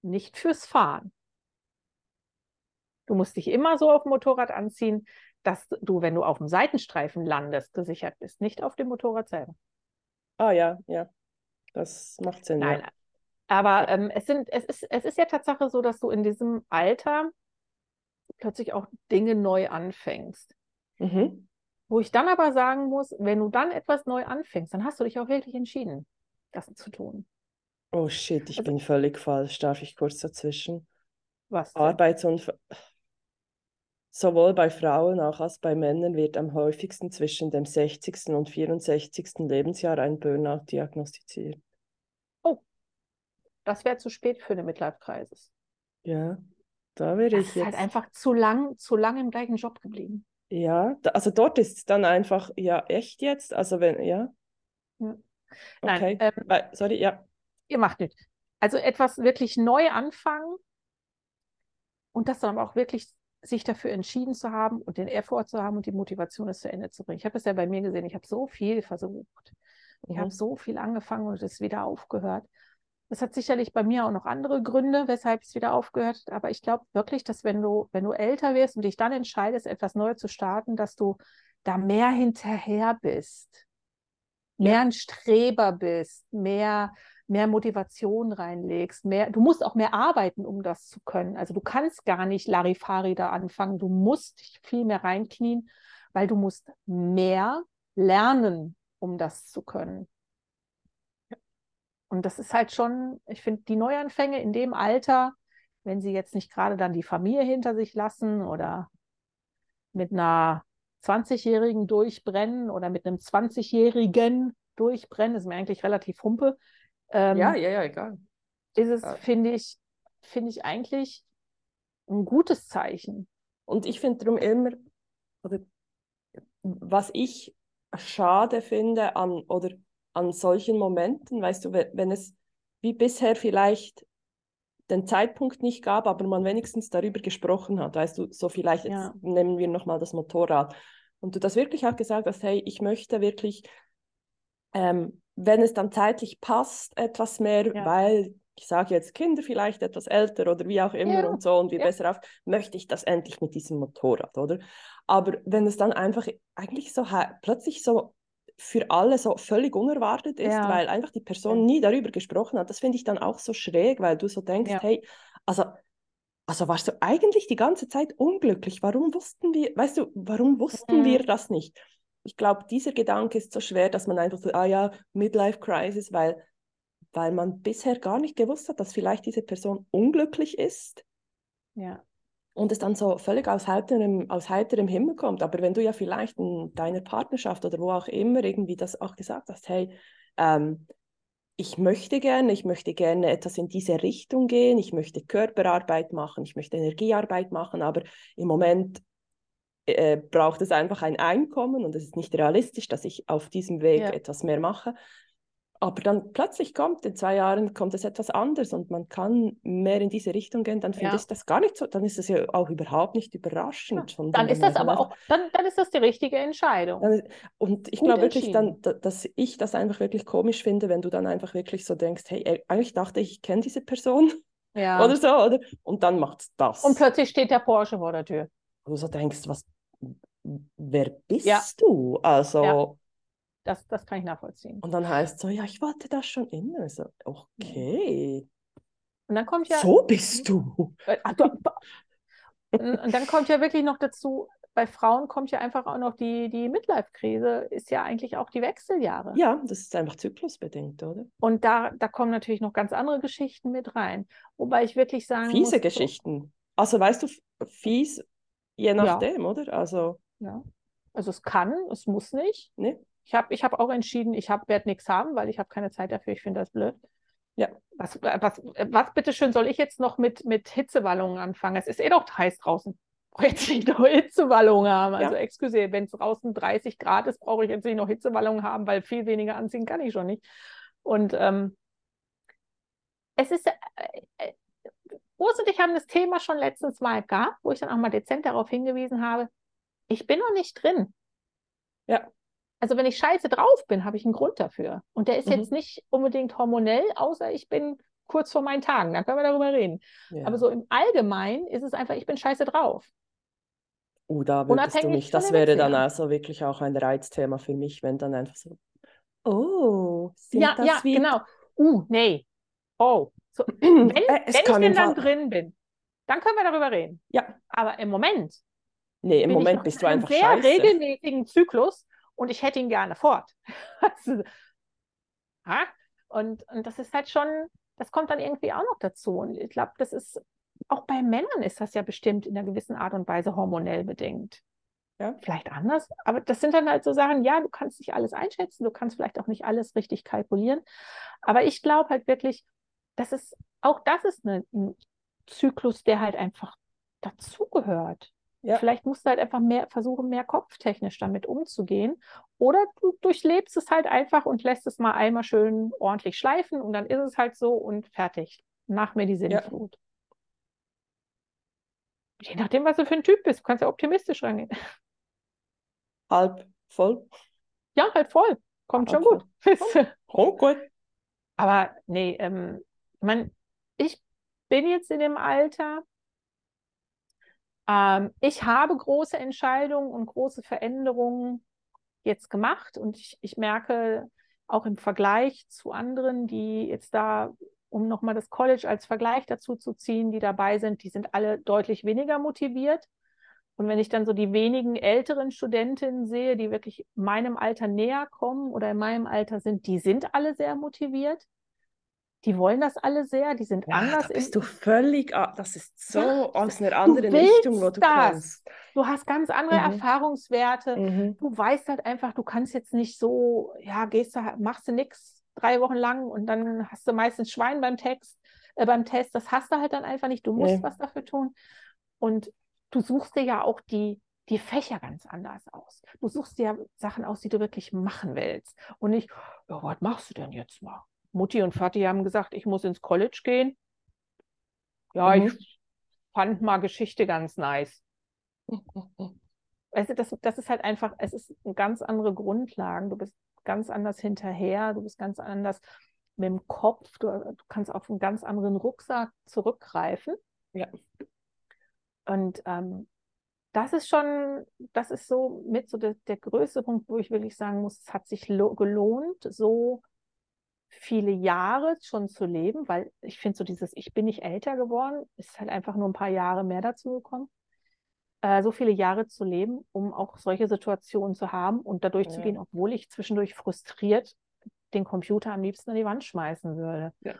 nicht fürs Fahren. Du musst dich immer so auf dem Motorrad anziehen, dass du, wenn du auf dem Seitenstreifen landest, gesichert bist, nicht auf dem Motorrad selber. Ah ja, ja, das macht Sinn. Nein, Ja. Aber ähm, es, sind, es, ist, es ist ja Tatsache so, dass du in diesem Alter plötzlich auch Dinge neu anfängst. Mhm. Wo ich dann aber sagen muss, wenn du dann etwas neu anfängst, dann hast du dich auch wirklich entschieden, das zu tun. Oh shit, ich Also- bin völlig falsch. Darf ich kurz dazwischen? Was? denn? Arbeitsunfall. Sowohl bei Frauen auch als bei Männern wird am häufigsten zwischen dem 60. und 64. Lebensjahr ein Burnout diagnostiziert. Das wäre zu spät für eine Midlife-Crisis. Ja, da wäre Das ich ist jetzt. halt einfach zu lang, zu lang im gleichen Job geblieben. Ja, da, also dort ist es dann einfach, ja, echt jetzt? Also wenn, ja, Ja. Nein, okay. ähm, sorry, ja. ihr macht nicht. Also etwas wirklich neu anfangen und das dann aber auch wirklich sich dafür entschieden zu haben und den Effort zu haben und die Motivation, es zu Ende zu bringen. Ich habe es ja bei mir gesehen, ich habe so viel versucht. Ich Mhm. habe so viel angefangen und es wieder aufgehört. Das hat sicherlich bei mir auch noch andere Gründe, weshalb es wieder aufgehört hat. Aber ich glaube wirklich, dass wenn du, wenn du älter wirst und dich dann entscheidest, etwas Neues zu starten, dass du da mehr hinterher bist, mehr ein Streber bist, mehr, mehr Motivation reinlegst, mehr, du musst auch mehr arbeiten, um das zu können. Also du kannst gar nicht Larifari da anfangen, du musst dich viel mehr reinknien, weil du musst mehr lernen, um das zu können. Und das ist halt schon, ich finde, die Neuanfänge in dem Alter, wenn sie jetzt nicht gerade dann die Familie hinter sich lassen oder mit einer 20-Jährigen durchbrennen oder mit einem 20-Jährigen durchbrennen, ist mir eigentlich relativ humpe. Ähm, Ja, ja, ja, egal. ist es, finde ich, finde ich eigentlich ein gutes Zeichen. Und ich finde darum immer, oder was ich schade finde an, oder an solchen Momenten, weißt du, wenn, es wie bisher vielleicht den Zeitpunkt nicht gab, aber man wenigstens darüber gesprochen hat, weißt du, so vielleicht, jetzt Ja. nehmen wir nochmal das Motorrad, und du das wirklich auch gesagt hast, hey, ich möchte wirklich, ähm, wenn es dann zeitlich passt, etwas mehr, Ja. weil ich sage jetzt Kinder vielleicht etwas älter oder wie auch immer Ja, und so und ja. besser auf, möchte ich das endlich mit diesem Motorrad, oder? Aber wenn es dann einfach eigentlich so plötzlich so für alle so völlig unerwartet ist, Ja. weil einfach die Person nie darüber gesprochen hat, das finde ich dann auch so schräg, weil du so denkst, Ja. hey, also, also warst du eigentlich die ganze Zeit unglücklich? Warum wussten wir, weißt du, warum wussten Mhm. wir das nicht? Ich glaube, dieser Gedanke ist so schwer, dass man einfach so, ah ja, Midlife Crisis, weil, weil man bisher gar nicht gewusst hat, dass vielleicht diese Person unglücklich ist Ja. Und es dann so völlig aus heiterem, aus heiterem Himmel kommt. Aber wenn du ja vielleicht in deiner Partnerschaft oder wo auch immer irgendwie das auch gesagt hast, hey, ähm, ich möchte gerne, ich möchte gerne etwas in diese Richtung gehen, ich möchte Körperarbeit machen, ich möchte Energiearbeit machen, aber im Moment äh, braucht es einfach ein Einkommen und es ist nicht realistisch, dass ich auf diesem Weg Ja. etwas mehr mache. Aber dann plötzlich kommt, in zwei Jahren kommt es etwas anderes und man kann mehr in diese Richtung gehen, dann finde Ja. ich das gar nicht so, dann ist es ja auch überhaupt nicht überraschend. sondern Dann ist das aber einfach- auch, dann, dann ist das die richtige Entscheidung. dann, und ich glaube wirklich dann, dass ich das einfach wirklich komisch finde, wenn du dann einfach wirklich so denkst, hey, äh, eigentlich dachte ich, ich kenne diese Person Ja. oder so, oder? Und dann macht's das. Und plötzlich steht der Porsche vor der Tür. Und du so denkst, was, wer bist Ja. du? Also, Ja. Das, das kann ich nachvollziehen. und dann heißt es so, ja, ich wollte das schon immer. So, okay, Und dann kommt ja, so bist du. Äh, und und dann kommt ja wirklich noch dazu, bei Frauen kommt ja einfach auch noch die, die Midlife-Krise, ist ja eigentlich auch die Wechseljahre. Ja, das ist einfach zyklusbedingt, oder? Und da, da kommen natürlich noch ganz andere Geschichten mit rein. Wobei ich wirklich sagen Fiese muss, Geschichten. Also weißt du, fies, je nachdem, ja. oder? Also. Ja. Also es kann, es muss nicht. Nee. Ich habe ich hab auch entschieden, ich werde nichts haben, weil ich habe keine Zeit dafür. Ich finde das blöd. Ja. Was, was, was bitteschön soll ich jetzt noch mit, mit Hitzewallungen anfangen? Es ist eh doch heiß draußen. Ich brauche jetzt nicht noch Hitzewallungen haben. Also, ja. excuse, wenn es draußen 30 Grad ist, brauche ich jetzt nicht noch Hitzewallungen haben, weil viel weniger anziehen kann ich schon nicht. Und ähm, es ist, äh, äh, Urs und ich haben das Thema schon letztens mal gehabt, wo ich dann auch mal dezent darauf hingewiesen habe, ich bin noch nicht drin. Ja. Also wenn ich scheiße drauf bin, habe ich einen Grund dafür. Und der ist mhm. jetzt nicht unbedingt hormonell, außer ich bin kurz vor meinen Tagen. Dann können wir darüber reden. Ja. Aber so im Allgemeinen ist es einfach, ich bin scheiße drauf. Oh, da würdest du mich, das wäre dann also wirklich auch ein Reizthema für mich, wenn dann einfach so, oh, sind ja, das ja, wie... genau. Uh, nee. Oh. So, wenn, äh, wenn ich denn dann drin bin, dann können wir darüber reden. Ja. Aber im Moment Nee, im Moment bist du einfach sehr scheiße. regelmäßigen Zyklus und ich hätte ihn gerne fort. und, und das ist halt schon, das kommt dann irgendwie auch noch dazu. Und ich glaube, das ist, auch bei Männern ist das ja bestimmt in einer gewissen Art und Weise hormonell bedingt. Ja. Vielleicht anders, aber das sind dann halt so Sachen, ja, du kannst nicht alles einschätzen, du kannst vielleicht auch nicht alles richtig kalkulieren. Aber ich glaube halt wirklich, das ist, auch das ist eine, ein Zyklus, der halt einfach dazugehört. Ja. Vielleicht musst du halt einfach mehr versuchen, mehr kopftechnisch damit umzugehen. Oder du durchlebst es halt einfach und lässt es mal einmal schön ordentlich schleifen und dann ist es halt so und fertig. Nach mir die Sinnflut. Ja. Je nachdem, was du für ein Typ bist, du kannst ja optimistisch rangehen. Halb voll. Ja, halt voll. Kommt Halb schon gut. Oh, gut. Aber nee, ähm, man, ich bin jetzt in dem Alter, ähm, ich habe große Entscheidungen und große Veränderungen jetzt gemacht und ich, ich merke auch im Vergleich zu anderen, die jetzt da, um nochmal das College als Vergleich dazu zu ziehen, die dabei sind, die sind alle deutlich weniger motiviert. Und wenn ich dann so die wenigen älteren Studentinnen sehe, die wirklich meinem Alter näher kommen oder in meinem Alter sind, die sind alle sehr motiviert die wollen das alle sehr, die sind ja, anders. Da bist du völlig, das ist so ja, aus einer anderen Richtung, wo du das. kommst. Du hast ganz andere mhm. Erfahrungswerte. Mhm. Du weißt halt einfach, du kannst jetzt nicht so, ja, gehst du, machst du nichts drei Wochen lang und dann hast du meistens Schwein beim Text, äh, beim Test. Das hast du halt dann einfach nicht. Du musst nee. was dafür tun. Und du suchst dir ja auch die, die Fächer ganz anders aus. Du suchst dir ja Sachen aus, die du wirklich machen willst. Und nicht, ja, was machst du denn jetzt mal? Mutti und Vati haben gesagt, ich muss ins College gehen. Ja, mhm. ich fand mal Geschichte ganz nice. Also das, das ist halt einfach, es ist ganz andere Grundlagen. Du bist ganz anders hinterher, du bist ganz anders mit dem Kopf, du, du kannst auf einen ganz anderen Rucksack zurückgreifen. Ja. Und ähm, das ist schon, das ist so mit so der, der größte Punkt, wo ich wirklich sagen muss, es hat sich gelohnt, so viele Jahre schon zu leben, weil ich finde so dieses, ich bin nicht älter geworden, ist halt einfach nur ein paar Jahre mehr dazu gekommen, äh, so viele Jahre zu leben, um auch solche Situationen zu haben und dadurch ja. zu gehen, obwohl ich zwischendurch frustriert den Computer am liebsten an die Wand schmeißen würde. Ja.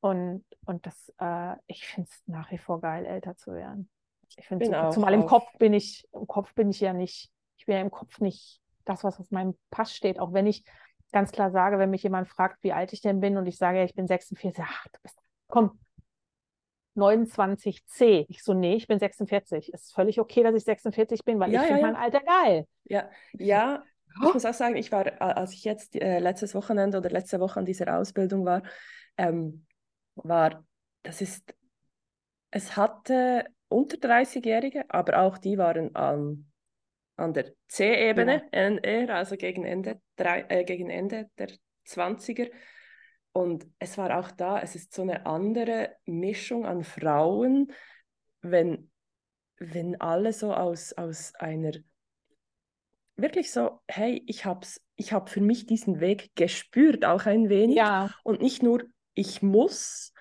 Und, und das, äh, ich finde es nach wie vor geil, älter zu werden. Ich finde, so, zumal im Kopf bin ich, im Kopf bin ich ja nicht, ich bin ja im Kopf nicht das, was auf meinem Pass steht, auch wenn ich ganz klar sage, wenn mich jemand fragt, wie alt ich denn bin und ich sage, ich bin 46, ach, du bist, komm, 29c. Ich so, nee, ich bin 46. Ist völlig okay, dass ich 46 bin, weil ja, ich ja, finde ja. mein Alter geil. Ja, ja. Ich muss auch sagen, ich war, als ich jetzt äh, letztes Wochenende oder letzte Woche an dieser Ausbildung war, ähm, war, das ist, es hatte unter 30-Jährige, aber auch die waren ähm, an der C-Ebene, ja. eher, also gegen Ende, drei, äh, gegen Ende der 20er. Und es war auch da, es ist so eine andere Mischung an Frauen, wenn, wenn alle so aus, aus einer, wirklich so, hey, ich habe ich hab für mich diesen Weg gespürt, auch ein wenig. Ja. Und nicht nur, ich muss,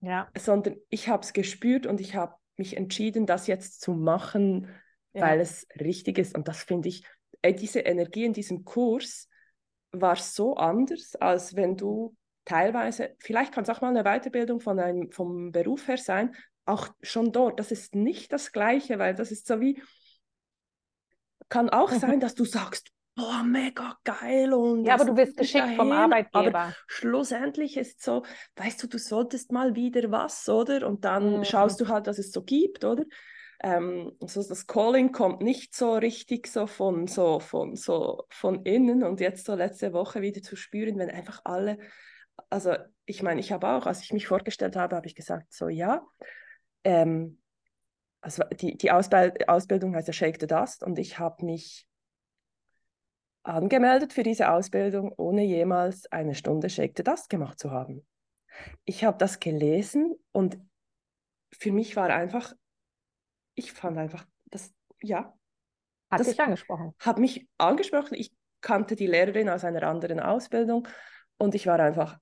ja. sondern ich habe es gespürt und ich habe mich entschieden, das jetzt zu machen, Ja. weil es richtig ist. Und das finde ich, ey, diese Energie in diesem Kurs war so anders, als wenn du teilweise, vielleicht kann es auch mal eine Weiterbildung von einem, vom Beruf her sein, auch schon dort. Das ist nicht das Gleiche, weil das ist so wie, kann auch Mhm. sein, dass du sagst, boah, mega geil und Ja, aber du wirst geschickt vom dahin. Arbeitgeber. Aber schlussendlich ist so, weißt du, du solltest mal wieder was, oder? Und dann Mhm. schaust du halt, was es so gibt, oder? Ähm, so das Calling kommt nicht so richtig so von so von so von innen und jetzt so letzte Woche wieder zu spüren, wenn einfach alle, also ich meine, ich habe auch, als ich mich vorgestellt habe, habe ich gesagt, so ja, ähm, also die, die Ausbild Ausbildung heißt ja Shake the Dust und ich habe mich angemeldet für diese Ausbildung, ohne jemals eine Stunde Shake the Dust gemacht zu haben. Ich habe das gelesen und für mich war einfach, ich fand einfach, das, ja, Hat das dich angesprochen. hat mich angesprochen. Ich kannte die Lehrerin aus einer anderen Ausbildung und ich war einfach,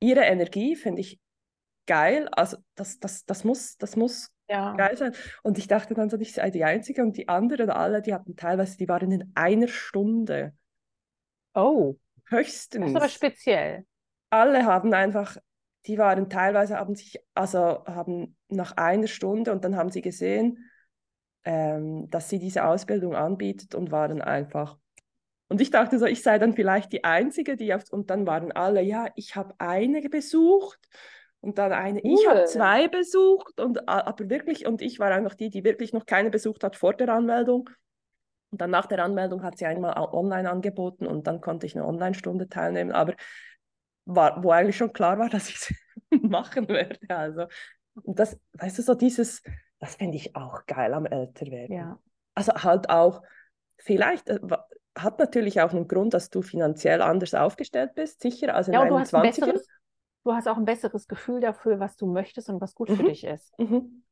ihre Energie finde ich geil. Also das, das, das, muss, das muss Ja. geil sein. Und ich dachte dann so, ich sei die Einzige und die anderen alle, die hatten teilweise, die waren in einer Stunde. Oh, das Höchstens. ist aber speziell. alle haben einfach, die waren teilweise, haben sich, also haben nach einer Stunde und dann haben sie gesehen, ähm, dass sie diese Ausbildung anbietet und waren einfach. Und ich dachte so, ich sei dann vielleicht die Einzige, die auf, und dann waren alle, ja, ich habe eine besucht und dann eine, ich habe Cool. zwei besucht und aber wirklich, und ich war einfach die, die wirklich noch keine besucht hat vor der Anmeldung. Und dann nach der Anmeldung hat sie einmal online angeboten und dann konnte ich eine Online-Stunde teilnehmen. Aber war, wo eigentlich schon klar war, dass ich es machen werde. Also, und das, weißt du, so dieses, das finde ich auch geil am Älterwerden. Ja. Also halt auch, vielleicht äh, hat natürlich auch einen Grund, dass du finanziell anders aufgestellt bist, sicher, als in Ja, deinen hast ein 20ern. besseres, du hast auch ein besseres Gefühl dafür, was du möchtest und was gut für Mhm. dich ist. Mhm.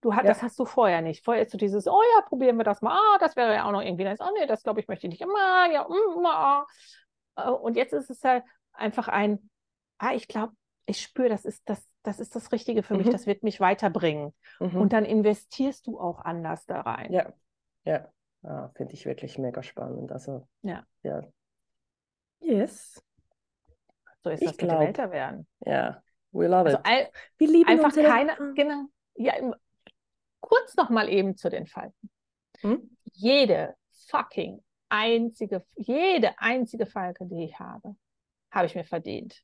Du hast, Ja. Das hast du vorher nicht. Vorher ist so dieses, oh ja, probieren wir das mal. Ah, das wäre ja auch noch irgendwie nice. Oh nee, das glaube ich möchte ich nicht. Immer, ja, mm, ah. Äh, Und jetzt ist es halt einfach ein, ah, ich glaube, ich spüre, das ist das, das ist das Richtige für mich, Mhm. das wird mich weiterbringen. Mhm. Und dann investierst du auch anders da rein. Ja, ja. Ah, finde ich wirklich mega spannend. Also, Ja. ja. Yes. So ist Ich das mit dem glaub, Älterwerden. Ja, we love Also it. all, Wir lieben einfach keine, genau, ja, kurz noch mal eben zu den Falten. Hm? Jede fucking einzige, jede einzige Falke, die ich habe, habe ich mir verdient.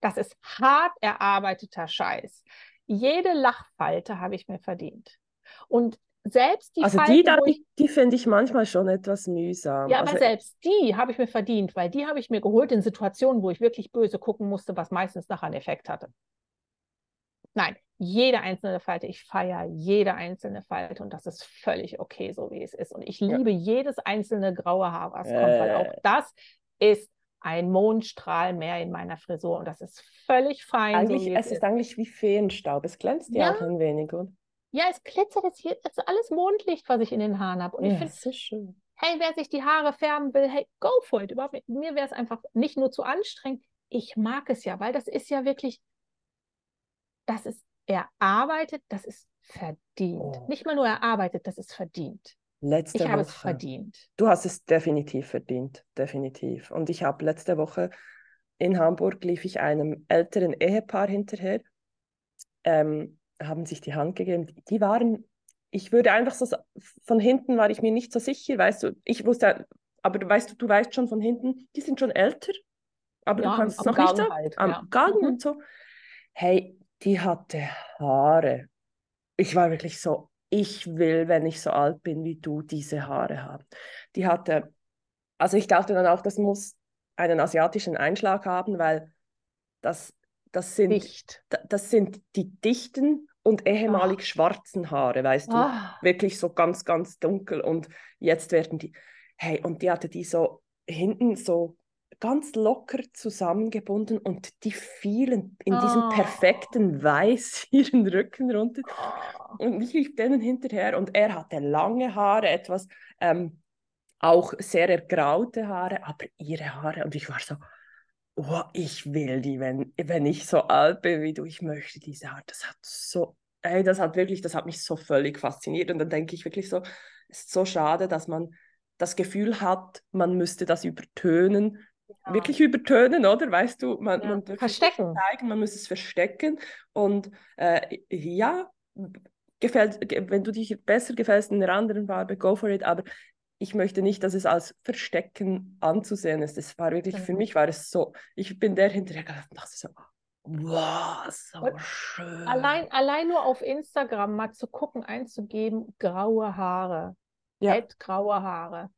Das ist hart erarbeiteter Scheiß. Jede Lachfalte habe ich mir verdient. Und selbst die Also Falten, die, ich, die, finde ich manchmal schon etwas mühsam. ja, Also aber selbst die habe ich mir verdient, weil die habe ich mir geholt in Situationen, wo ich wirklich böse gucken musste, was meistens nachher einen Effekt hatte. Nein, jede einzelne Falte, ich feiere jede einzelne Falte und das ist völlig okay, so wie es ist. Und ich Ja. liebe jedes einzelne graue Haar, was kommt, weil auch Äh. das ist ein Mondstrahl mehr in meiner Frisur und das ist völlig fein, eigentlich, es es ist ist. eigentlich wie Feenstaub. Es glänzt ja Ja. auch ein wenig, oder? Ja, es glitzert jetzt hier, das ist alles Mondlicht, was ich in den Haaren habe. Und ich Ja, finde, so schön. hey, wer sich die Haare färben will, hey, go for it. Überhaupt nicht. Mir wäre es einfach nicht nur zu anstrengend. Ich mag es ja, weil das ist ja wirklich, das ist erarbeitet, das ist verdient. Oh. Nicht mal nur erarbeitet, das ist verdient. Letzte Ich habe es Woche. verdient. Du hast es definitiv verdient, definitiv. Und ich habe letzte Woche in Hamburg lief ich einem älteren Ehepaar hinterher, ähm, haben sich die Hand gegeben. Die- waren, ich würde einfach so, von hinten war ich mir nicht so sicher, weißt du, ich wusste, aber du weißt, du du weißt schon von hinten, die sind schon älter, aber Ja, du kannst es noch nicht so, halt, am ja. Galgen Mhm. und so. Hey, die hatte Haare. Ich war wirklich so, ich will, wenn ich so alt bin wie du, diese Haare haben. Die hatte, also ich dachte dann auch, das muss einen asiatischen Einschlag haben, weil das, das sind, Dicht. da- das sind die dichten und ehemalig schwarzen Haare, weißt du? Ah, Wirklich so ganz, ganz dunkel und jetzt werden die, hey, und die hatte die so hinten so ganz locker zusammengebunden und die fielen in diesem Ah. perfekten Weiß ihren Rücken runter. ah. Und ich lief denen hinterher und er hatte lange Haare, etwas ähm, auch sehr ergraute Haare, aber ihre Haare. Und ich war so, oh, ich will die, wenn, wenn ich so alt bin wie du. Ich möchte diese Haare. Das hat so ey, das hat wirklich, das hat mich so völlig fasziniert. Und dann denke ich wirklich so, es ist so schade, dass man das Gefühl hat, man müsste das übertönen, ja. wirklich übertönen, oder? Weißt du, man, ja. man verstecken. Zeigen, man muss es verstecken. Und äh, ja, gefällt, wenn du dich besser gefällst in einer anderen Farbe, go for it. Aber ich möchte nicht, dass es als Verstecken anzusehen ist. Es war wirklich, genau. für mich war es so, ich bin der hinterher und dachte so, wow, so und schön. Allein, allein nur auf Instagram mal zu gucken, einzugeben, graue Haare. Ja. graue Haare.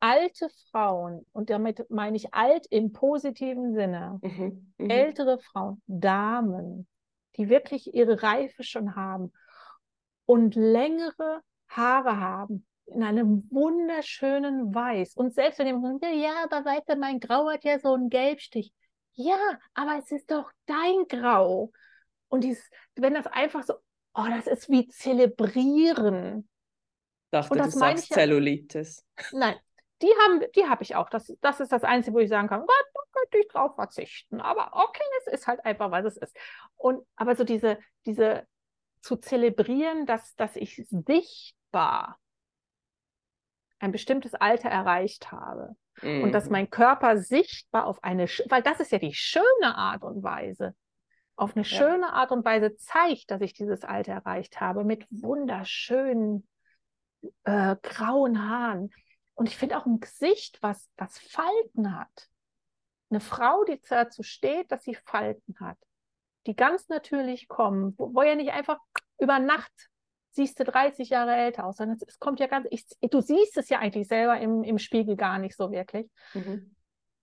Alte Frauen, und damit meine ich alt im positiven Sinne, mhm. Mhm. ältere Frauen, Damen, die wirklich ihre Reife schon haben und längere Haare haben, in einem wunderschönen Weiß. Und selbst wenn jemand sagt, ja, aber weiter, mein Grau hat ja so einen Gelbstich. Ja, aber es ist doch dein Grau. Und dies, wenn das einfach so, oh, das ist wie zelebrieren. Dachte, und das du sagst ja, Zellulitis. Nein, die haben, die habe ich auch. Das, das ist das Einzige, wo ich sagen kann, Gott, da könnte ich drauf verzichten. Aber okay, es ist halt einfach, was es ist. Und aber so diese, diese zu zelebrieren, dass, dass ich sichtbar ein bestimmtes Alter erreicht habe mhm. und dass mhm. mein Körper sichtbar auf eine, weil das ist ja die schöne Art und Weise, auf eine ja. schöne Art und Weise zeigt, dass ich dieses Alter erreicht habe mit wunderschönen äh, grauen Haaren. Und ich finde auch ein Gesicht, was, was Falten hat. Eine Frau, die dazu steht, dass sie Falten hat, die ganz natürlich kommen, wo, wo ja nicht einfach über Nacht siehst du 30 Jahre älter aus, sondern es, es kommt ja ganz, ich, du siehst es ja eigentlich selber im, im Spiegel gar nicht so wirklich. Mhm.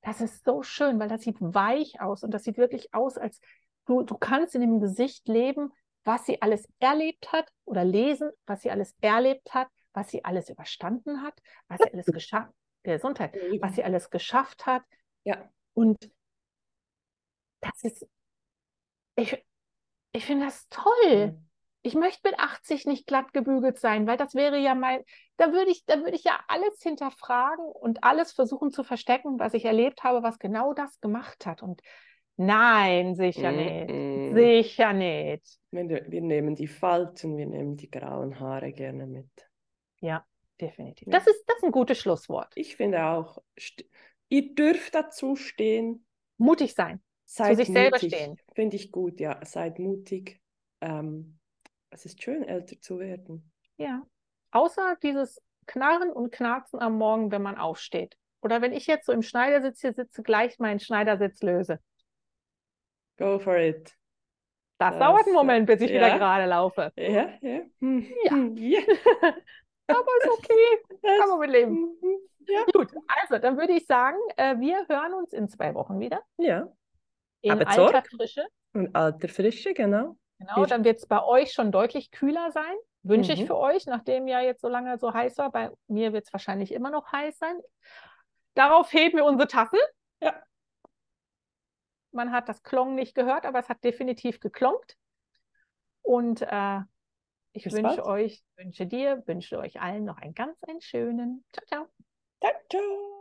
Das ist so schön, weil das sieht weich aus und das sieht wirklich aus, als du, du kannst in dem Gesicht leben, was sie alles erlebt hat oder lesen, was sie alles erlebt hat, was sie alles überstanden hat, was sie alles geschafft, Gesundheit, was sie alles geschafft hat. Ja. Und das ist, ich, ich finde das toll. Mhm ich möchte mit 80 nicht glatt gebügelt sein, weil das wäre ja mein, da würde ich, da würde ich ja alles hinterfragen und alles versuchen zu verstecken, was ich erlebt habe, was genau das gemacht hat. Und nein, sicher mm -mm. nicht. Sicher nicht. Wir, wir, nehmen die Falten, wir nehmen die grauen Haare gerne mit. Ja, definitiv. Das, ist, das ist ein gutes Schlusswort. Ich finde auch, ihr dürft dazu stehen. Mutig sein. Seid zu sich mutig. selber stehen. Finde ich gut, ja. Seid mutig. Ähm, es ist schön, älter zu werden. Ja. Außer dieses Knarren und Knarzen am Morgen, wenn man aufsteht. Oder wenn ich jetzt so im Schneidersitz hier sitze, gleich meinen Schneidersitz löse. Go for it. Das, das dauert einen Moment, bis ich ja. wieder gerade laufe. Ja, ja. Hm. Ja. Hm, ja. Aber ist okay. Kann man mit leben. Mhm. Ja. Gut, also dann würde ich sagen, äh, wir hören uns in zwei Wochen wieder. Ja. In Aber alter Frische. In alter Frische, genau. Genau, dann wird es bei euch schon deutlich kühler sein. Wünsche mhm. ich für euch, nachdem ja jetzt so lange so heiß war. Bei mir wird es wahrscheinlich immer noch heiß sein. Darauf heben wir unsere Tassen. Ja. Man hat das Klong nicht gehört, aber es hat definitiv geklongt. Und äh, ich Bis wünsche bald. euch, wünsche dir, wünsche euch allen noch einen ganz einen schönen. Ciao, ciao. Ciao, ciao.